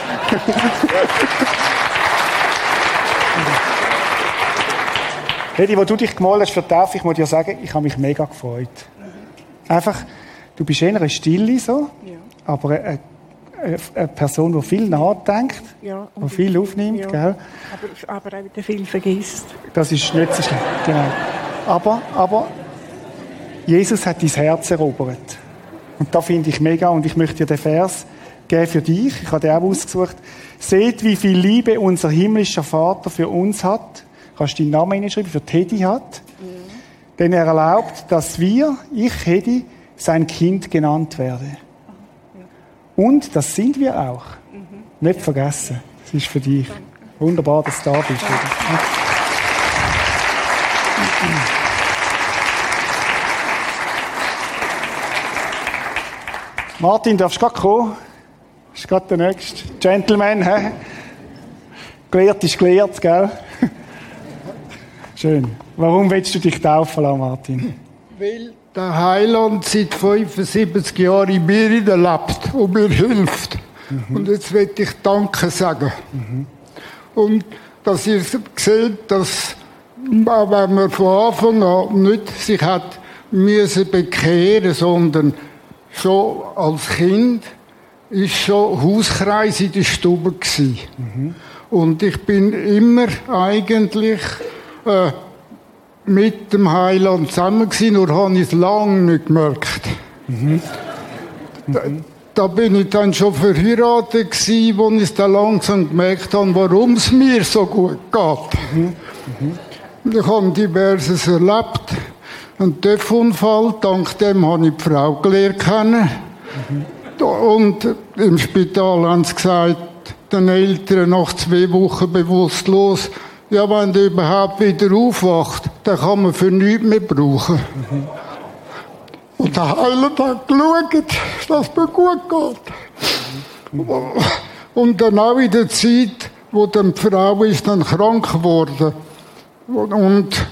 Hedi, wo du dich gemalt hast für die Taufe, ich muss dir sagen, ich habe mich mega gefreut. Einfach, du bist eher eine Stille so, ja. aber eine, eine, Person, die viel nachdenkt, ja, die viel aufnimmt, ja. gell? Aber, aber auch wieder viel vergisst. Das ist nicht so schlimm, genau. Aber, aber Jesus hat dein Herz erobert. Und da finde ich mega und ich möchte dir den Vers geben für dich. Ich habe den auch ausgesucht. Seht, wie viel Liebe unser himmlischer Vater für uns hat. Kannst du deinen Namen hinschreiben, für Teddy hat. Mhm. Denn er erlaubt, dass wir, ich, Teddy, sein Kind genannt werde. Ja. Und das sind wir auch. Mhm. Nicht vergessen. Das ist für dich. Wunderbar, dass du da bist. Danke. Martin, darfst du gerade kommen? Ist gerade der nächste. Gentleman, hä? Gelehrt ist gelehrt, gell? Schön. Warum willst du dich taufen lassen, Martin? Weil der Heiland seit 75 Jahren in mir lebt und mir hilft. Mhm. Und jetzt will ich Danke sagen. Mhm. Und dass ihr seht, dass, wenn man von Anfang an nicht sich hat müssen bekehren, sondern schon als Kind ist schon Hauskreis in der Stube Mhm. Und ich bin immer eigentlich äh, mit dem Heiland zusammen gewesen, nur habe ich es lange nicht gemerkt. Da, da bin ich dann schon verheiratet gewesen, wo ich dann langsam gemerkt habe, warum es mir so gut geht. Und Ich habe diverses erlebt. Ein TÜV-Unfall, dank dem habe ich die Frau gelernt. Und im Spital haben sie gesagt, den Eltern nach zwei Wochen bewusstlos, ja, wenn der überhaupt wieder aufwacht, dann kann man für nichts mehr brauchen. Und der Heiland hat geschaut, dass es mir gut geht. Und dann auch in der Zeit, wo die Frau ist dann krank geworden und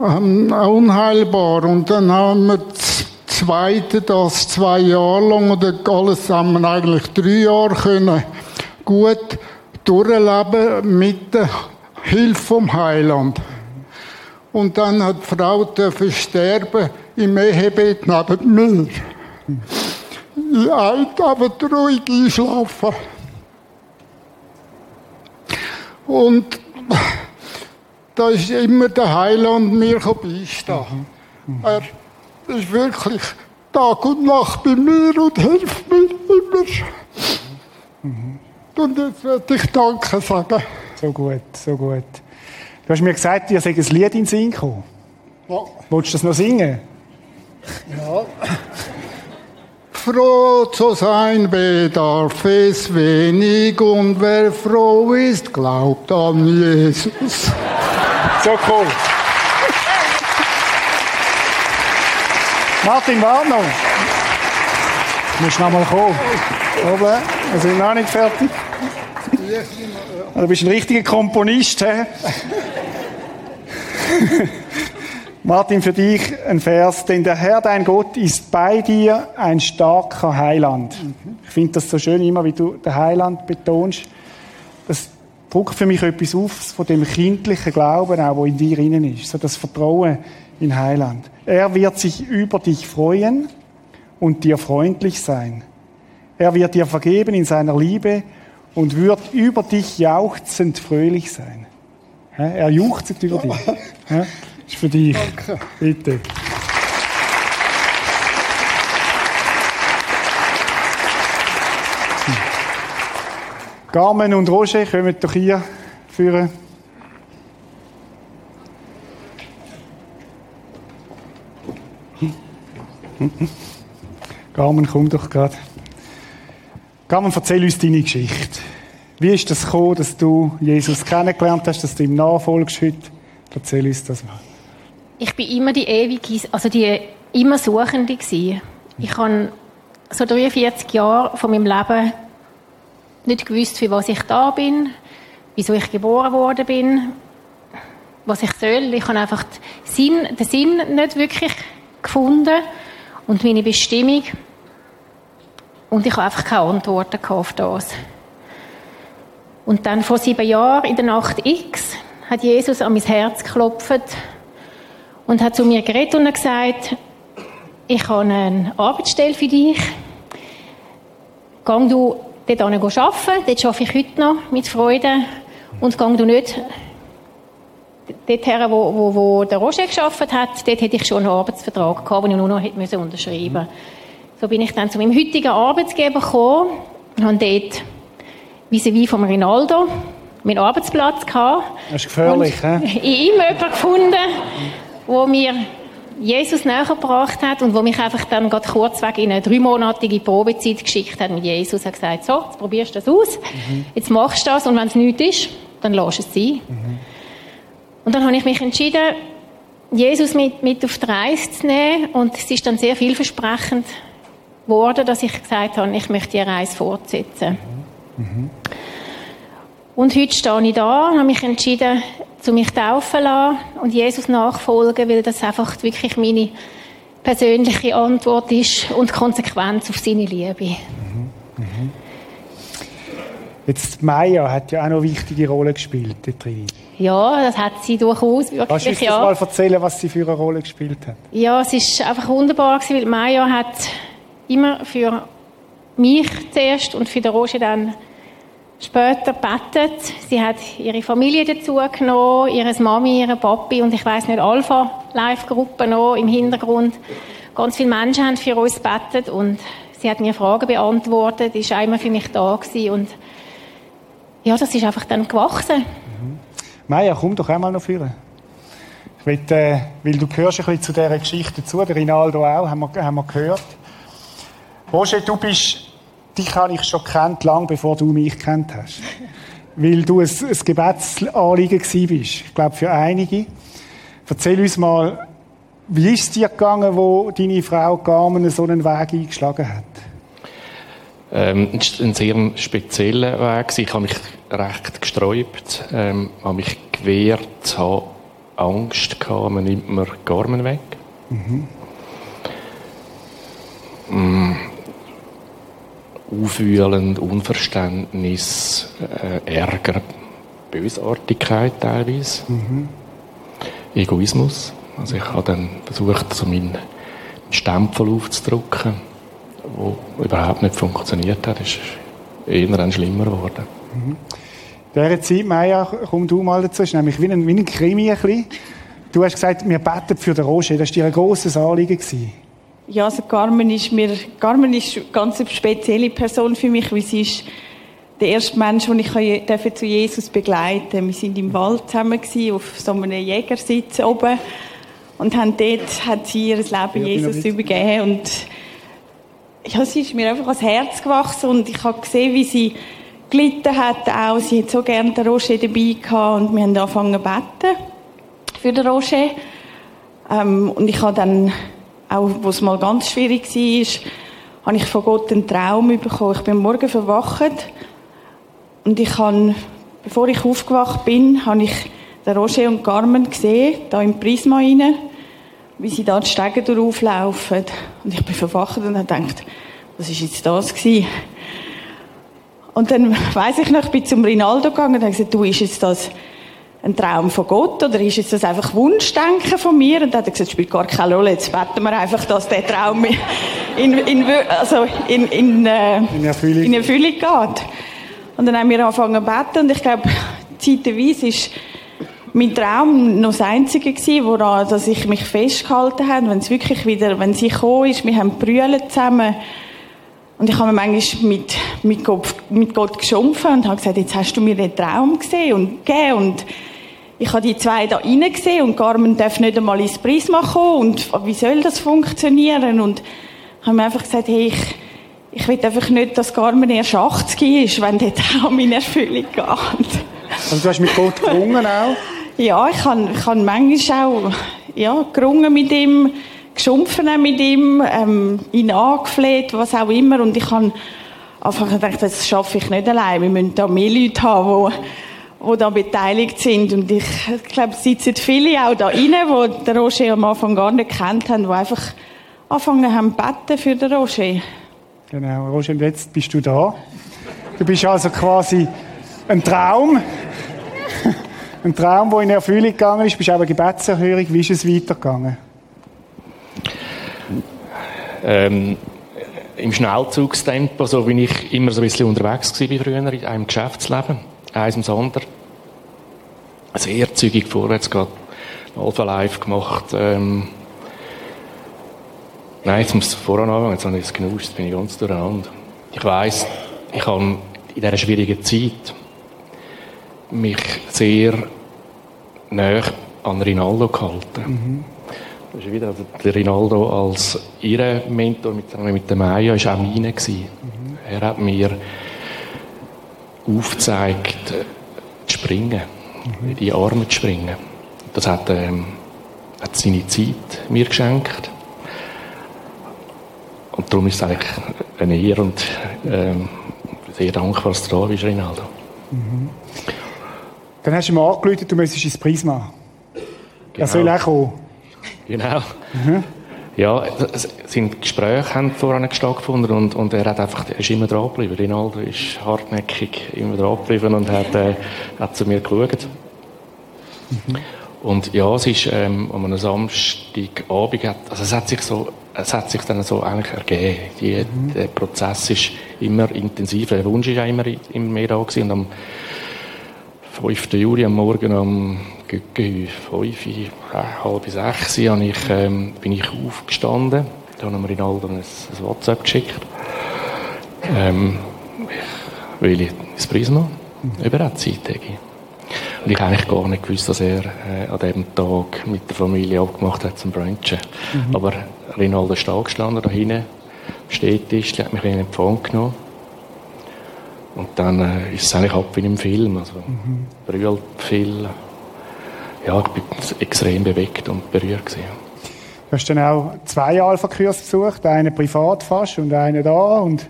ähm, unheilbar. Und dann haben wir das Zweite, das zwei Jahre lang, oder alles zusammen eigentlich drei Jahre können, gut durchleben mit der Hilfe vom Heiland. Und dann hat die Frau dürfen sterben im Ehebett neben mir. Ich wollte aber ruhig einschlafen. Und da ist immer der Heiland mir beistehen. Er ist wirklich Tag und Nacht bei mir und hilft mir immer. Und jetzt werde ich Danke sagen. So gut, so gut. Du hast mir gesagt, dir sei ein Lied in den Sinn gekommen. Ja. Wolltest du das noch singen? Froh zu sein bedarf es wenig und wer froh ist, glaubt an Jesus. So cool. Martin Warner. Du musst noch mal kommen. Oben, wir sind noch nicht fertig. Du bist ein richtiger Komponist, hä? Martin, für dich ein Vers, denn der Herr, dein Gott, ist bei dir ein starker Heiland. Ich finde das so schön, immer wie du den Heiland betonst. Das druckt für mich etwas auf von dem kindlichen Glauben, auch, wo in dir innen ist. So das Vertrauen in Heiland. Er wird sich über dich freuen und dir freundlich sein. Er wird dir vergeben in seiner Liebe und wird über dich jauchzend fröhlich sein. Er juchzt über dich. Hä? Ist für dich. Bitte. Carmen und Roger, kommt doch hier führen. Carmen, komm doch gerade. Carmen, erzähl uns deine Geschichte. Wie ist das gekommen, dass du Jesus kennengelernt hast, dass du ihm nachfolgst heute? Erzähl uns das mal. Ich bin immer die ewige, also die immer Suchende gewesen. Ich habe so 43 Jahre von meinem Leben nicht gewusst, für was ich da bin, wieso ich geboren worden bin, was ich soll. Ich habe einfach den Sinn, den Sinn nicht wirklich gefunden und meine Bestimmung. Und ich habe einfach keine Antworten auf das. Und dann vor sieben Jahren, in der Nacht X, hat Jesus an mein Herz geklopft und hat zu mir geredet und gesagt, ich habe eine Arbeitsstelle für dich. Gang du dort arbeiten, dort arbeite ich heute noch mit Freude. Und gang du nicht dorthin, wo, wo, wo der Roger gearbeitet hat, dort hätte ich schon einen Arbeitsvertrag gehabt, den ich nur noch hätte müssen unterschreiben musste. So bin ich dann zu meinem heutigen Arbeitsgeber gekommen und habe dort vis-à-vis vom Rinaldo meinen Arbeitsplatz gehabt. Das ist gefährlich, und hä? in ihm jemanden gefunden, wo mir Jesus näher gebracht hat und wo mich einfach dann gerade kurzweg in eine dreimonatige Probezeit geschickt hat mit Jesus. Er hat gesagt, so, jetzt probierst du das aus, jetzt machst du das und wenn es nichts ist, dann lass es sein. Und dann habe ich mich entschieden, Jesus mit, mit auf die Reise zu nehmen und es ist dann sehr vielversprechend geworden, dass ich gesagt habe, ich möchte die Reise fortsetzen. Und heute stehe ich da und habe mich entschieden, zu mich taufen zu lassen und Jesus nachfolgen, weil das einfach wirklich meine persönliche Antwort ist und Konsequenz auf seine Liebe. Jetzt Maya hat ja auch noch eine wichtige Rolle gespielt drin. Ja, das hat sie durchaus Kannst du wirklich, uns ja. mal erzählen, was sie für eine Rolle gespielt hat? Ja, es ist einfach wunderbar gewesen, weil Maya hat immer für mich zuerst und für den Roger dann später gebetet. Sie hat ihre Familie dazu genommen, ihre Mami, ihre Papi und ich weiß nicht, Alpha-Live-Gruppe noch im Hintergrund, ganz viele Menschen haben für uns gebetet und sie hat mir Fragen beantwortet, ist einmal für mich da gewesen und ja, das ist einfach dann gewachsen. Mhm. Maja, komm doch einmal noch führen. Ich will, äh, weil du gehörst ein bisschen zu dieser Geschichte dazu, der Rinaldo auch, haben wir, haben wir gehört. Roger, du bist, dich habe ich schon kennt, lange bevor du mich kennt hast. weil du ein, ein Gebetsanliegen gewesen bist. Ich glaube, für einige. Erzähl uns mal, wie ist es dir gegangen, wo deine Frau Carmen so einen Weg eingeschlagen hat? Ähm, ein sehr spezieller Weg. Ich habe mich recht gesträubt, ähm, habe mich gewehrt, habe Angst gehabt, man nimmt mir Garmen weg. Mhm. Mm. Aufwühlend, Unverständnis, äh, Ärger, Bösartigkeit teilweise, mhm. Egoismus. Also ich habe dann versucht, so meinen Stempel aufzudrücken, der überhaupt nicht funktioniert hat. Das ist eher dann schlimmer geworden. Mhm. Dieser Zeit, Maya, komm du mal dazu, ist nämlich wie ein, wie ein Krimi ein bisschen. Du hast gesagt, wir beten für den Roger. Das war dir ein grosses Anliegen. Gewesen. Ja, also Carmen ist mir, Carmen ist eine ganz spezielle Person für mich, weil sie ist der erste Mensch, den ich zu Jesus begleiten durfte. Wir waren im Wald zusammen, auf so einem Jägersitz oben. Und haben dort hat sie ihr Leben Jesus übergeben. Und ja, sie ist mir einfach ans Herz gewachsen und ich habe gesehen, wie sie gelitten hat auch. Sie hat so gerne den Roger dabei gehabt und wir haben angefangen zu beten für den Roger. Ähm, und ich habe dann, auch wo es mal ganz schwierig war, habe ich von Gott einen Traum bekommen. Ich bin morgen verwacht und ich habe, bevor ich aufgewacht bin, habe ich den Roger und Carmen gesehen, da im Prisma rein, wie sie da die Stege durchlaufen. Und ich bin verwacht und habe gedacht, was ist jetzt das gewesen? Und dann weiss ich noch, ich bin zum Rinaldo gegangen und habe gesagt, du, ist jetzt das ein Traum von Gott oder ist jetzt das einfach Wunschdenken von mir? Und dann hat er gesagt, spielt gar keine Rolle, jetzt beten wir einfach, dass der Traum in, in, also in, in, äh, in, Erfüllung. in Erfüllung geht. Und dann haben wir angefangen zu beten und ich glaube, zeitweise ist mein Traum noch das Einzige gewesen, woran dass ich mich festgehalten habe, wenn es wirklich wieder, wenn sie gekommen ist, wir haben brüllen zusammen, und ich habe mir manchmal mit, mit, Gott, mit Gott geschumpfen und habe gesagt, jetzt hast du mir den Traum gesehen und gegeben. Und ich habe die zwei da rein gesehen und Carmen darf nicht einmal ins Prisma kommen. Und wie soll das funktionieren? Und habe mir einfach gesagt, hey, ich, ich will einfach nicht, dass Carmen erst 80 ist, wenn der Traum in Erfüllung geht. Also du hast mit Gott gerungen auch? Ja, ich habe, ich habe manchmal auch ja, gerungen mit ihm geschumpfen mit ihm, ähm, ihn angefleht, was auch immer. Und ich habe einfach gedacht, das schaffe ich nicht allein. Wir müssen da mehr Leute haben, die, die da beteiligt sind. Und ich, ich glaube, es sitzen viele auch da rein, die den Roger am Anfang gar nicht kennt haben, die einfach angefangen haben zu beten für den Roger. Genau, Roger, und jetzt bist du da. Du bist also quasi ein Traum. ein Traum, der in Erfüllung gegangen ist. Du bist auch eine Gebetserhörung. Wie ist es weitergegangen? ähm, im Schnellzugstempo, so wie ich immer so ein bisschen unterwegs war früher in einem Geschäftsleben, eins ums andere. Sehr zügig vorwärts geht. Alpha Live gemacht. Ähm, Nein, jetzt muss ich voran anfangen, jetzt habe ich es genuscht, jetzt bin ich ganz durcheinander. Ich weiss, ich habe in dieser schwierigen Zeit mich sehr nah an Rinaldo gehalten. Mhm. Das ist wieder also der Rinaldo als ihr Mentor mit, mit der Maya war auch meine. Mhm. Er hat mir aufgezeigt, zu springen, mhm. in die Arme zu springen. Das hat, ähm, hat seine Zeit mir geschenkt. Und darum ist es eigentlich eine Ehre und ähm, sehr dankbar, dass du da bist, Rinaldo. Mhm. Dann hast du mir angerufen, du müsstest ins Prisma. Genau. Er soll auch kommen. Genau. Mhm. Ja, es sind Gespräche haben vorhin stattgefunden und, und er hat einfach, er ist immer dran geblieben. Rinaldo ist hartnäckig immer dran geblieben und hat, äh, hat zu mir geschaut. Mhm. Und ja, es ist, ähm, um einen Samstagabend hat, also es hat sich so, es hat sich dann so eigentlich ergeben. Die, mhm. Der Prozess ist immer intensiver. Der Wunsch ist auch immer, immer mehr da gewesen. Und am 5. Juli am Morgen am gegen fünf, äh, halb sechs ich, ähm, bin ich aufgestanden habe ich Rinaldo ein, ein WhatsApp geschickt. Ähm, ich ins Prisma über eine Zeit habe. Und ich eigentlich gar nicht gewusst, dass er äh, an diesem Tag mit der Familie abgemacht hat zum Brunchen. Mhm. Aber Rinaldo ist da gestanden, da hinten, steht ist, hat mich in den Empfang genommen. Und dann äh, ist es eigentlich ab wie im Film. Also, mhm. brüllt viel. Ja, ich bin extrem bewegt und berührt gewesen. Du hast dann auch zwei Alpha-Kurs besucht, einen privat fast und einen da und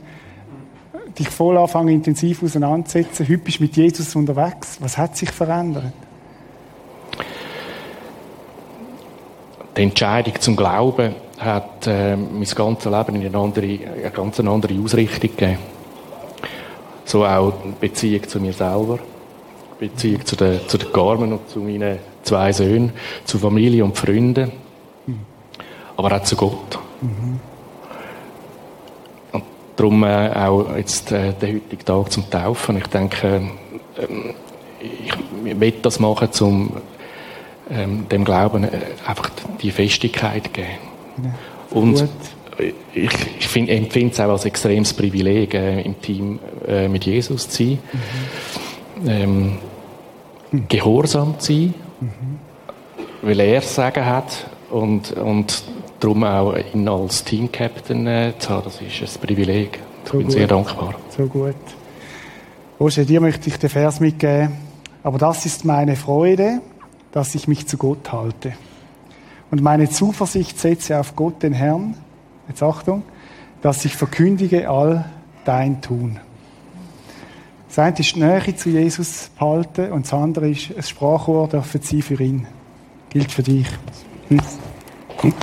dich voll anfangen intensiv auseinanderzusetzen. Heute bist du mit Jesus unterwegs. Was hat sich verändert? Die Entscheidung zum Glauben hat äh, mein ganzes Leben in eine, andere, eine ganz andere Ausrichtung gegeben. So auch die Beziehung zu mir selber, Beziehung zu den, zu den Carmen und zu meinen zwei Söhnen, zu Familie und Freunden, aber auch zu Gott. Mhm. Und darum äh, auch jetzt äh, der heutige Tag zum Taufen. Ich denke, äh, ich will das machen, um ähm, dem Glauben äh, einfach die Festigkeit zu geben. Ja. Und Gut ich, ich empfinde es auch als extremes Privileg, äh, im Team äh, mit Jesus zu sein. Mhm. Ähm, mhm. Gehorsam zu sein, mhm. weil er es sagen hat und, und darum auch ihn als Team-Captain äh, zu haben, das ist ein Privileg. Ich so bin gut. sehr dankbar. So gut. Roger, dir möchte ich den Vers mitgeben. Aber das ist meine Freude, dass ich mich zu Gott halte. Und meine Zuversicht setze auf Gott, den Herrn, jetzt Achtung, dass ich verkündige all dein Tun. Das eine ist die Nähe zu Jesus behalten und das andere ist ein Sprachrohr dürfen sie für ihn. Gilt für dich. Hm? Hm?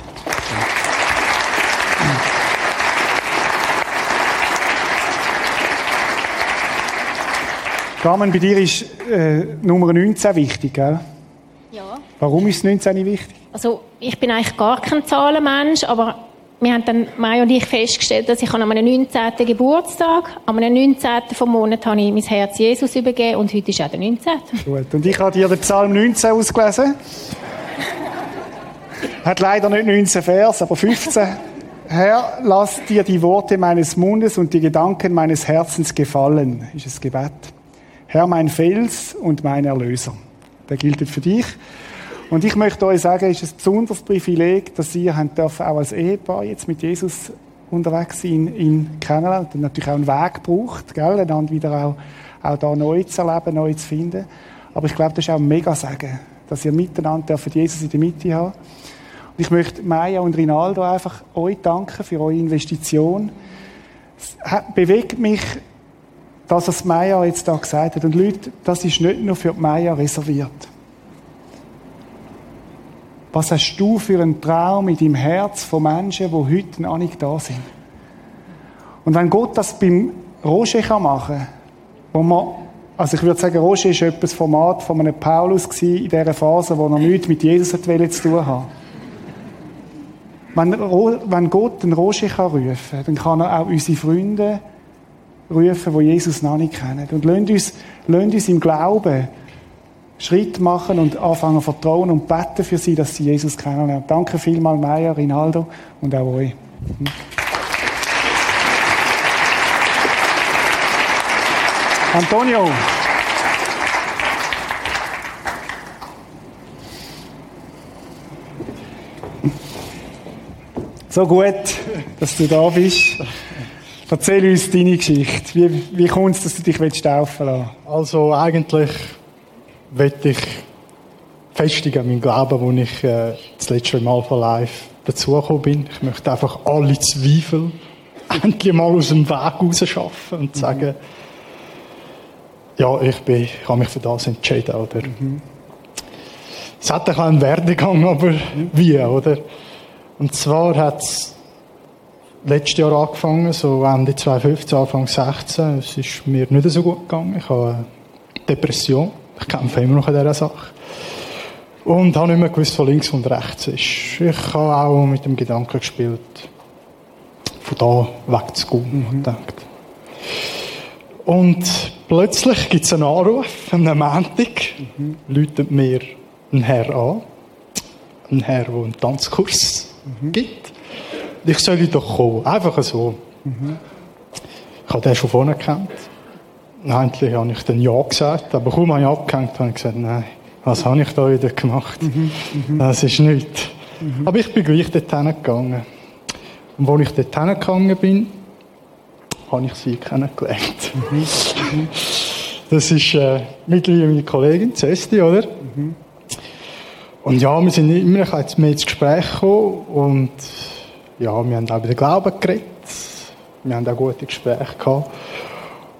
Carmen, bei dir ist äh, Nummer 19 wichtig, gell? Ja. Warum ist 19 wichtig? Also, ich bin eigentlich gar kein Zahlenmensch, aber wir haben dann, Mai und ich, festgestellt, dass ich an meinem 19. Geburtstag, an meinem 19. vom Monat, habe ich mein Herz Jesus übergeben und heute ist auch der 19. Gut, und ich habe dir den Psalm 19 ausgelesen. Hat leider nicht 19 Vers, aber 15. Herr, lass dir die Worte meines Mundes und die Gedanken meines Herzens gefallen, ist das Gebet. Herr, mein Fels und mein Erlöser. Der gilt für dich. Und ich möchte euch sagen, es ist ein besonderes Privileg, dass ihr auch als Ehepaar jetzt mit Jesus unterwegs sein, ihn kennenlernen und natürlich auch einen Weg braucht, gell, einander wieder auch, auch da neu zu erleben, neu zu finden. Aber ich glaube, das ist auch ein mega Sagen, dass ihr miteinander dürft Jesus in der Mitte haben. Und ich möchte Maya und Rinaldo einfach euch danken für eure Investition. Es bewegt mich, dass es Maya jetzt da gesagt hat. Und Leute, das ist nicht nur für Maya reserviert. Was hast du für einen Traum in deinem Herz von Menschen, die heute noch nicht da sind? Und wenn Gott das beim Roger machen kann, wo man, also ich würde sagen, Roger ist etwas Format von einem Paulus in dieser Phase, wo er nichts mit Jesus zu tun hat. Wenn, wenn Gott einen Roger kann rufen kann, dann kann er auch unsere Freunde rufen, die Jesus noch nicht kennen. Und lasst uns, lasst uns im Glauben Schritt machen und anfangen vertrauen und beten für sie, dass sie Jesus kennenlernen. Danke vielmals, Maya, Rinaldo und auch euch. Antonio. So gut, dass du da bist. Erzähl uns deine Geschichte. Wie, wie kommt es, dass du dich taufen lassen Also eigentlich möchte ich festigen, mein Glauben, wo ich äh, das letzte Mal von live dazugekommen bin. Ich möchte einfach alle Zweifel endlich mal aus dem Weg rausschaffen und sagen, ja, ich, bin, ich habe mich für das entschieden. Oder? Mhm. Es hat ein einen Werdegang, aber wie, oder? Und zwar hat es letztes Jahr angefangen, so Ende 2015, Anfang 2016. Es ist mir nicht so gut gegangen. Ich habe eine Depression. Ich kämpfe immer noch in dieser Sache. Und habe nicht mehr gewusst, wo links und rechts ist. Ich habe auch mit dem Gedanken gespielt, von da wegzugehen. Mhm. Gedacht. Und plötzlich gibt es einen Anruf, einen Montag, mhm. läutet mir ein Herr an. Ein Herr, der einen Tanzkurs mhm. gibt. ich soll doch kommen. Einfach so. Ich habe den schon vorne gekannt. Endlich habe ich dann Ja gesagt, aber kaum habe ich abgehängt, habe ich gesagt, nein, was habe ich da wieder gemacht? Das ist nichts. Aber ich bin gleich dorthin gegangen. Und als ich dorthin gegangen bin, habe ich sie kennengelernt. Das ist äh, mittlerweile meine Kollegin, Cesti, oder? Und ja, wir sind immer ein bisschen mehr ins Gespräch gekommen und ja, wir haben auch über den Glauben geredet. Wir haben auch gute Gespräche gehabt.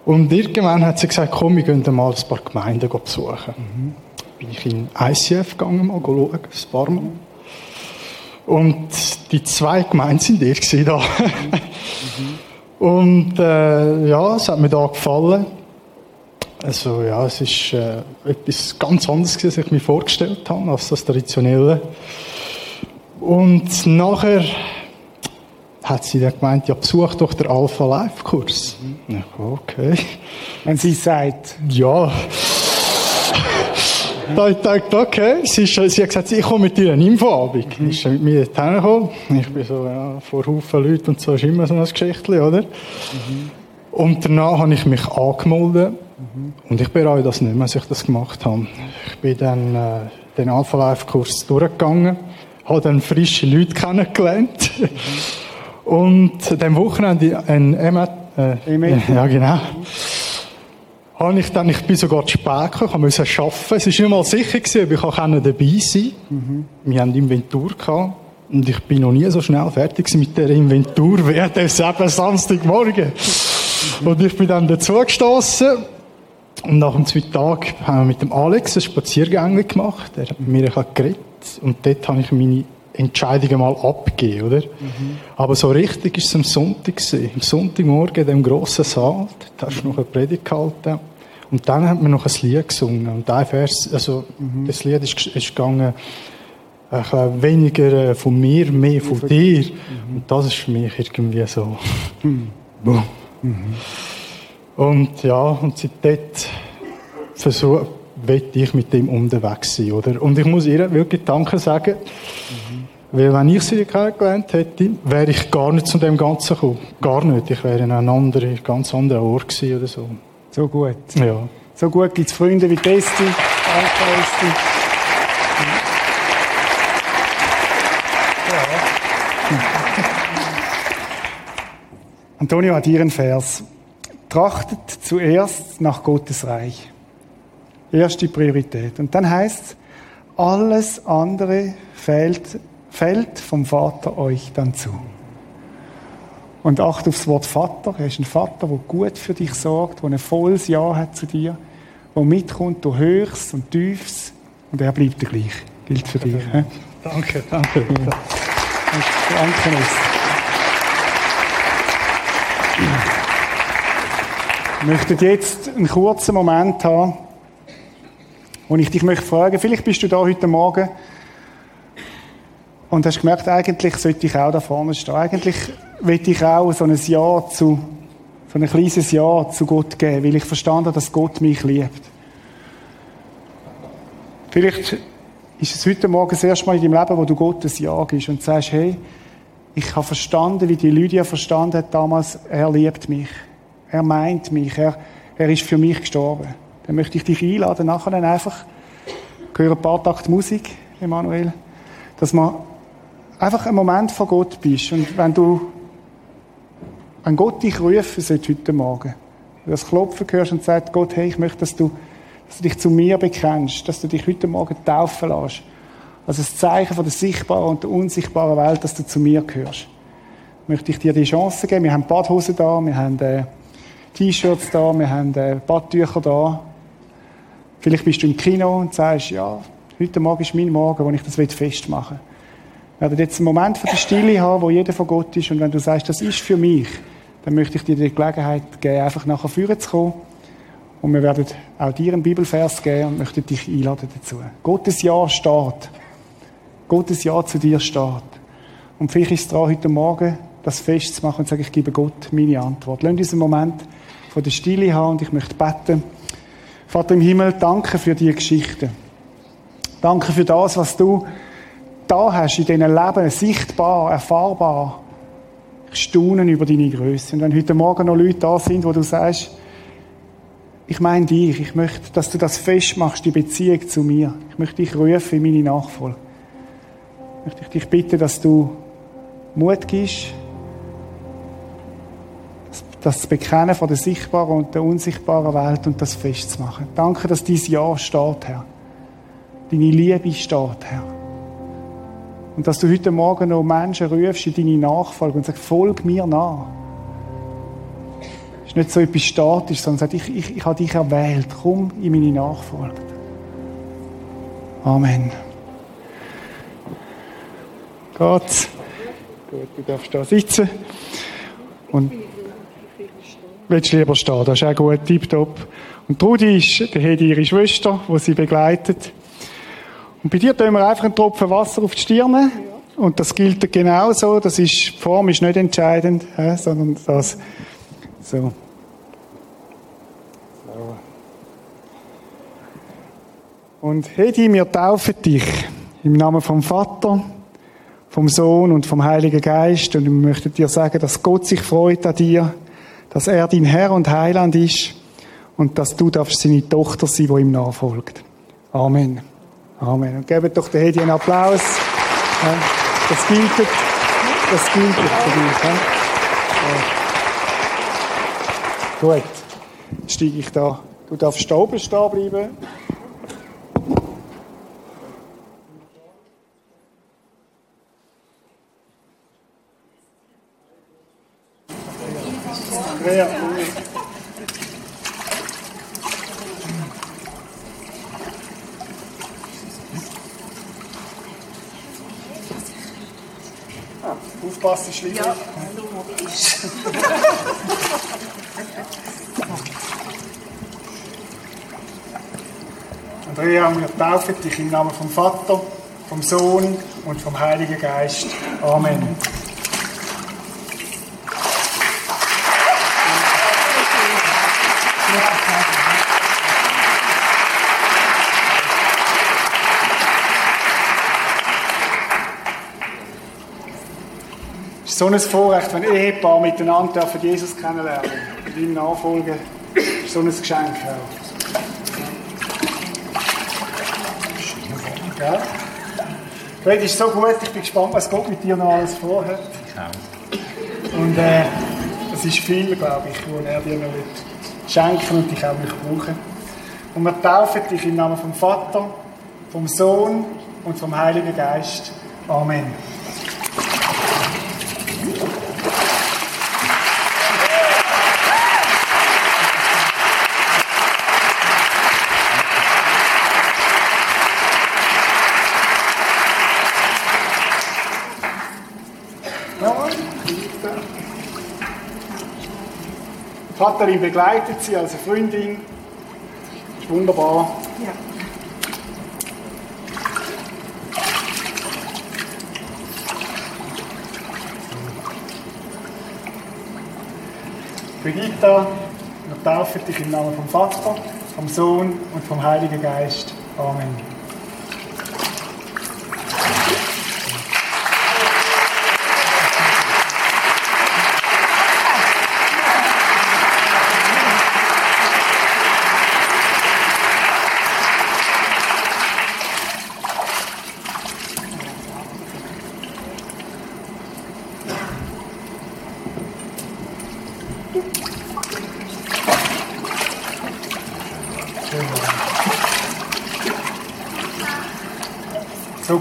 Und irgendwann hat sie gesagt, komm, wir gehen mal ein paar Gemeinden besuchen. Mhm. Bin ich in ICF gegangen, mal schauen, ein paar Mal. Und die zwei Gemeinden sind ihr da. Mhm. Und äh, ja, es hat mir da gefallen. Also ja, es ist äh, etwas ganz anderes, als ich mir vorgestellt habe, als das Traditionelle. Und nachher hat sie dann gemeint, ja, besuch doch den Alpha Life Kurs. Mhm. okay. Wenn sie sagt. Ja. da ich dachte, okay, sie, ist, sie hat gesagt, ich komme mit dir eine Infoabend. Mhm. Ist mit mir hergekommen. Ich bin so, ja, vor Haufen Leuten und so ist immer so ein Geschichtchen, oder? Mhm. Und danach habe ich mich angemeldet. Mhm. Und ich bereue das nicht mehr, als ich das gemacht habe. Ich bin dann äh, den Alpha Life Kurs durchgegangen, habe dann frische Leute kennengelernt. Mhm. Und dem Wochenende ein Emmet, äh, ja genau, habe ich dann, ich bin sogar zu spät gekommen, ich musste arbeiten. Es war nicht mal sicher, gewesen, ob ich auch dabei sein kann. Mhm. Wir hatten Inventur gehabt. Und ich bin noch nie so schnell fertig mit der Inventur wie das eben Samstagmorgen. Mhm. Und ich bin dann dazu gestoßen. Und nach dem Tagen haben wir mit dem Alex einen Spaziergang gemacht. Er hat mit mir ein geredet. Und dort habe ich meine Entscheidungen mal abgeben, oder? Mhm. Aber so richtig ist es am Sonntag gewesen. Am Sonntagmorgen in dem grossen Saal, da hast du noch eine Predigt gehalten. Und dann hat man noch ein Lied gesungen. Und ein Vers, also, mhm. das Lied ist, ist gegangen, äh, weniger äh, von mir, mehr von mhm. dir. Und das ist für mich irgendwie so, mhm. boom. Mhm. Und ja, und seitdem versuche, will ich mit dem unterwegs sein, oder? Und ich muss ihr wirklich Danke sagen, mhm. Weil wenn ich sie kennengelernt hätte, wäre ich gar nicht zu dem Ganzen gekommen. Gar nicht. Ich wäre in einem anderen, ganz anderen Ort gewesen oder so. So gut. Ja. So gut gibt es Freunde wie Testi. Danke, Testi. Antonio hat einen Vers. Trachtet zuerst nach Gottes Reich. Erste Priorität. Und dann heißt es, alles andere fällt, fällt vom Vater euch dann zu. Und acht aufs Wort Vater. Er ist ein Vater, der gut für dich sorgt, der ein volles Ja hat zu dir, der mitkommt durch Höchst und Tiefs. Und er bleibt der gleich. Gilt für dich. Danke, danke. danke. Ja. Danke. Ich möchte jetzt einen kurzen Moment haben, wo ich dich möchte fragen, vielleicht bist du da heute Morgen und hast gemerkt, eigentlich sollte ich auch da vorne stehen. Eigentlich will ich auch so ein Ja zu, so ein kleines Ja zu Gott geben, weil ich verstanden habe, dass Gott mich liebt. Vielleicht ist es heute Morgen das erste Mal in deinem Leben, wo du Gott ein Ja gibst und sagst, hey, ich habe verstanden, wie die Lydia verstanden hat damals, er liebt mich. Er meint mich. Er, er ist für mich gestorben dann möchte ich dich einladen, nachher einfach, hören ein paar Takte Musik, Emanuel, dass man einfach einen Moment vor Gott bist. Und wenn du, wenn Gott dich rufen sollte heute Morgen, du das Klopfen hörst und sagst, Gott, hey, ich möchte, dass du, dass du dich zu mir bekennst, dass du dich heute Morgen taufen lässt. Also ein Zeichen von der sichtbaren und der unsichtbaren Welt, dass du zu mir gehörst. Möchte ich dir die Chance geben. Wir haben Badhosen da, wir haben äh, T-Shirts da, wir haben äh, Badtücher da. Vielleicht bist du im Kino und sagst, ja, heute Morgen ist mein Morgen, wo ich das festmachen will. Werden jetzt einen Moment von der Stille haben, wo jeder von Gott ist. Und wenn du sagst, das ist für mich, dann möchte ich dir die Gelegenheit geben, einfach nachher führen zu kommen. Und wir werden auch dir einen Bibelvers geben und möchten dich einladen dazu. Gottes Ja steht. Gottes Ja zu dir steht. Und vielleicht ist es dran, heute Morgen das festzumachen und zu sagen, ich gebe Gott meine Antwort. Lass uns einen Moment von der Stille haben und ich möchte beten. Vater im Himmel, danke für diese Geschichte. Danke für das, was du da hast in diesen Leben, sichtbar, erfahrbar. Ich staune über deine Größe. Und wenn heute Morgen noch Leute da sind, wo du sagst, ich meine dich, ich möchte, dass du das festmachst, die Beziehung zu mir. Ich möchte dich rufen in meine Nachfolge. Ich möchte dich bitten, dass du Mut gibst, das Bekennen von der sichtbaren und der unsichtbaren Welt und das festzumachen. Danke, dass dein Ja steht, Herr. Deine Liebe steht, Herr. Und dass du heute Morgen noch Menschen rufst in deine Nachfolge und sagst, folg mir nach. Es ist nicht so etwas statisch, sondern sagst, ich, ich, ich habe dich erwählt, komm in meine Nachfolge. Amen. Gott, gut, du darfst da sitzen. Und willst lieber stehen, das ist auch gut, tipptopp. Und Trudi ist, der hat ihre Schwester, die sie begleitet. Und bei dir tun wir einfach einen Tropfen Wasser auf die Stirne. Und das gilt genauso. Das ist, die Form ist nicht entscheidend, sondern das, so. Und Hedi, wir taufen dich im Namen vom Vater, vom Sohn und vom Heiligen Geist. Und wir möchten dir sagen, dass Gott sich freut an dir, dass er dein Herr und Heiland ist und dass du darfst seine Tochter sein, die ihm nachfolgt. Amen. Amen. Und gebt doch der Hedi einen Applaus. Das gilt, das gilt für dich. Gut. Steige ich da. Du darfst da oben stehen bleiben. Taufen dich im Namen vom Vater, vom Sohn und vom Heiligen Geist. Amen. ist so ein Vorrecht, wenn Ehepaar miteinander dürfen Jesus kennenlernen und ihm nachfolgen. Das ist so ein Geschenk. Ja. Fred ist so gut, ich bin gespannt, was Gott mit dir noch alles vorhat. Und äh, es ist viel, glaube ich, wo er dir noch schenken und dich auch brauchen. Und wir taufen dich im Namen vom Vater, vom Sohn und vom Heiligen Geist. Amen. Vaterin begleitet sie als Freundin. Ist wunderbar. Ja. Brigitta, wir taufen dich im Namen vom Vater, vom Sohn und vom Heiligen Geist. Amen.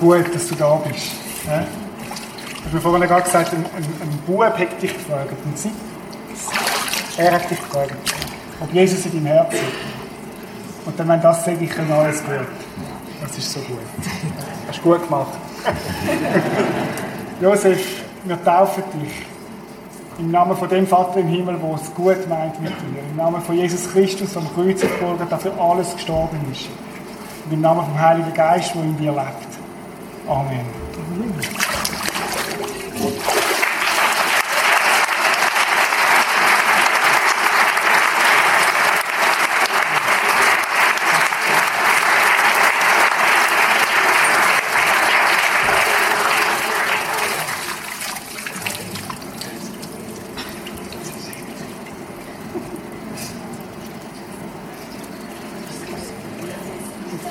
Gut, dass du da bist. Ja? Ich habe vorhin gerade gesagt, ein, ein, ein Bub hat dich gefragt. Und sie, er hat dich gefragt, ob Jesus in deinem Herzen ist. Und dann, wenn das sage ich, dann alles gut. Das ist so gut. Hast du gut gemacht. Josef, wir taufen dich. Im Namen von dem Vater im Himmel, der es gut meint mit dir. Im Namen von Jesus Christus, am Kreuz gefolgt dafür alles gestorben ist. Und im Namen vom Heiligen Geist, der in dir lebt. Amen.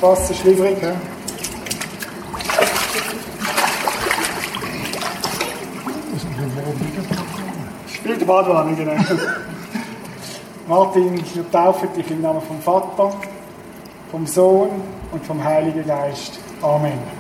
Passt, ist schwierig, ne? Die Badewanne, genau. Martin, wir taufen dich im Namen vom Vater, vom Sohn und vom Heiligen Geist. Amen.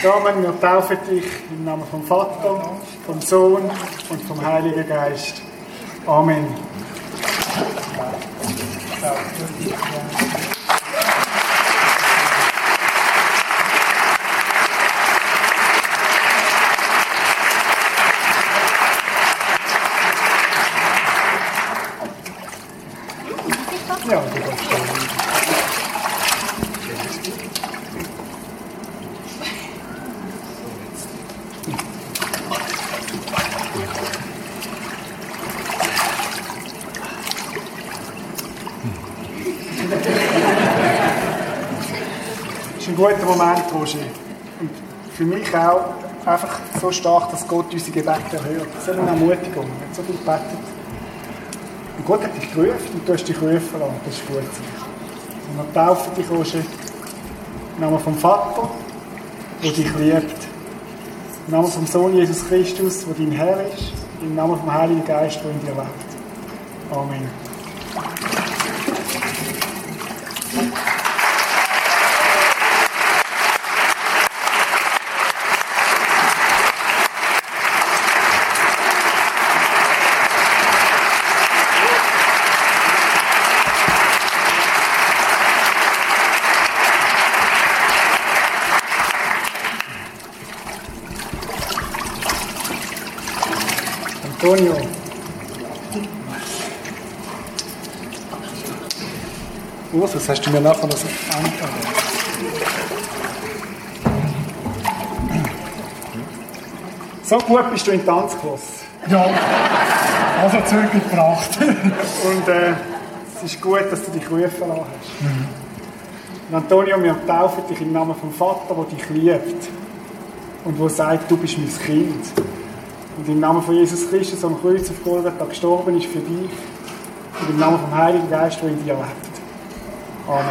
Damen, wir taufen dich im Namen vom Vater, vom Sohn und vom Heiligen Geist. Amen. Ja, du darfst stehen. Das ist ein guter Roger. Und für mich auch einfach so stark, dass Gott unsere Gebete erhört. So eine Ermutigung. Er hat so viel gebetet. Und Gott hat dich gerufen und du hast dich rufen lassen. Das ist gut. Und wir taufen dich, Roger, im Namen vom Vater, der dich liebt. Im Namen vom Sohn Jesus Christus, der dein Herr ist. Im Namen vom Heiligen Geist, der in dir lebt. Amen. Antonio. Urs, was hast du mir nachher das angetan? So gut bist du in Tanzkurs. Ja, also zurückgebracht. Und äh, es ist gut, dass du dich rufen lassen hast. Und Antonio, wir taufen dich im Namen vom Vater, der dich liebt. Und der sagt, du bist mein Kind. Und im Namen von Jesus Christus am Kreuz auf Golgatha gestorben ist für dich. Und im Namen vom Heiligen Geist, der in dir lebt. Amen.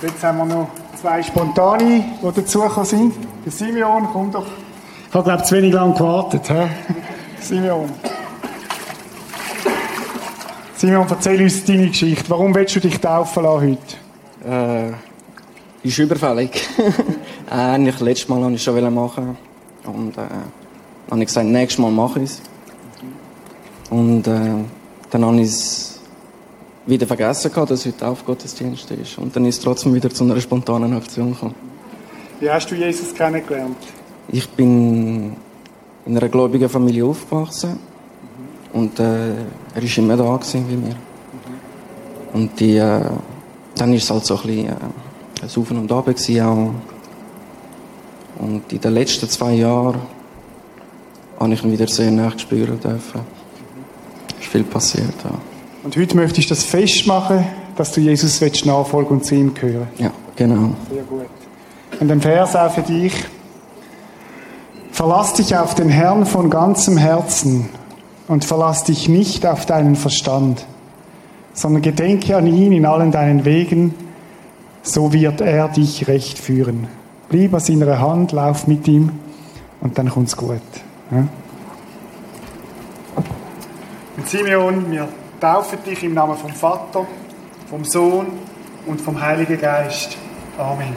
Jetzt haben wir noch zwei Spontane, die dazugekommen sind. Der Simeon, komm doch. Ich habe, glaube ich, zu wenig lang gewartet. He? Simeon. Simeon, erzähl uns deine Geschichte. Warum willst du dich taufen lassen heute? Äh, ist überfällig. äh, eigentlich letztes Mal wollte ich es schon machen. Und äh, dann habe ich gesagt, nächstes Mal mache ich es. Und äh, dann habe ich es wieder vergessen gehabt, dass heute Aufgottesdienst ist. Und dann ist es trotzdem wieder zu einer spontanen Aktion gekommen. Wie hast du Jesus kennengelernt? Ich bin in einer gläubigen Familie aufgewachsen. Und äh, er war immer da gewesen wie mir. Und die, äh, dann ist es halt so ein bisschen äh, ein Saufen und Abend gewesen auch. Und in den letzten zwei Jahren habe ich ihn wieder sehr nah spüren dürfen. Es ist viel passiert. Ja. Und heute möchtest du das festmachen, dass du Jesus nachfolgen und zu ihm gehören. ja, genau. Sehr gut. Und ein Vers auch für dich. Verlass dich auf den Herrn von ganzem Herzen und verlass dich nicht auf deinen Verstand, sondern gedenke an ihn in allen deinen Wegen, so wird er dich recht führen. Blieb aus seiner Hand, lauf mit ihm und dann kommt's gut. Ja? Und Simeon, wir taufen dich im Namen vom Vater, vom Sohn und vom Heiligen Geist. Amen.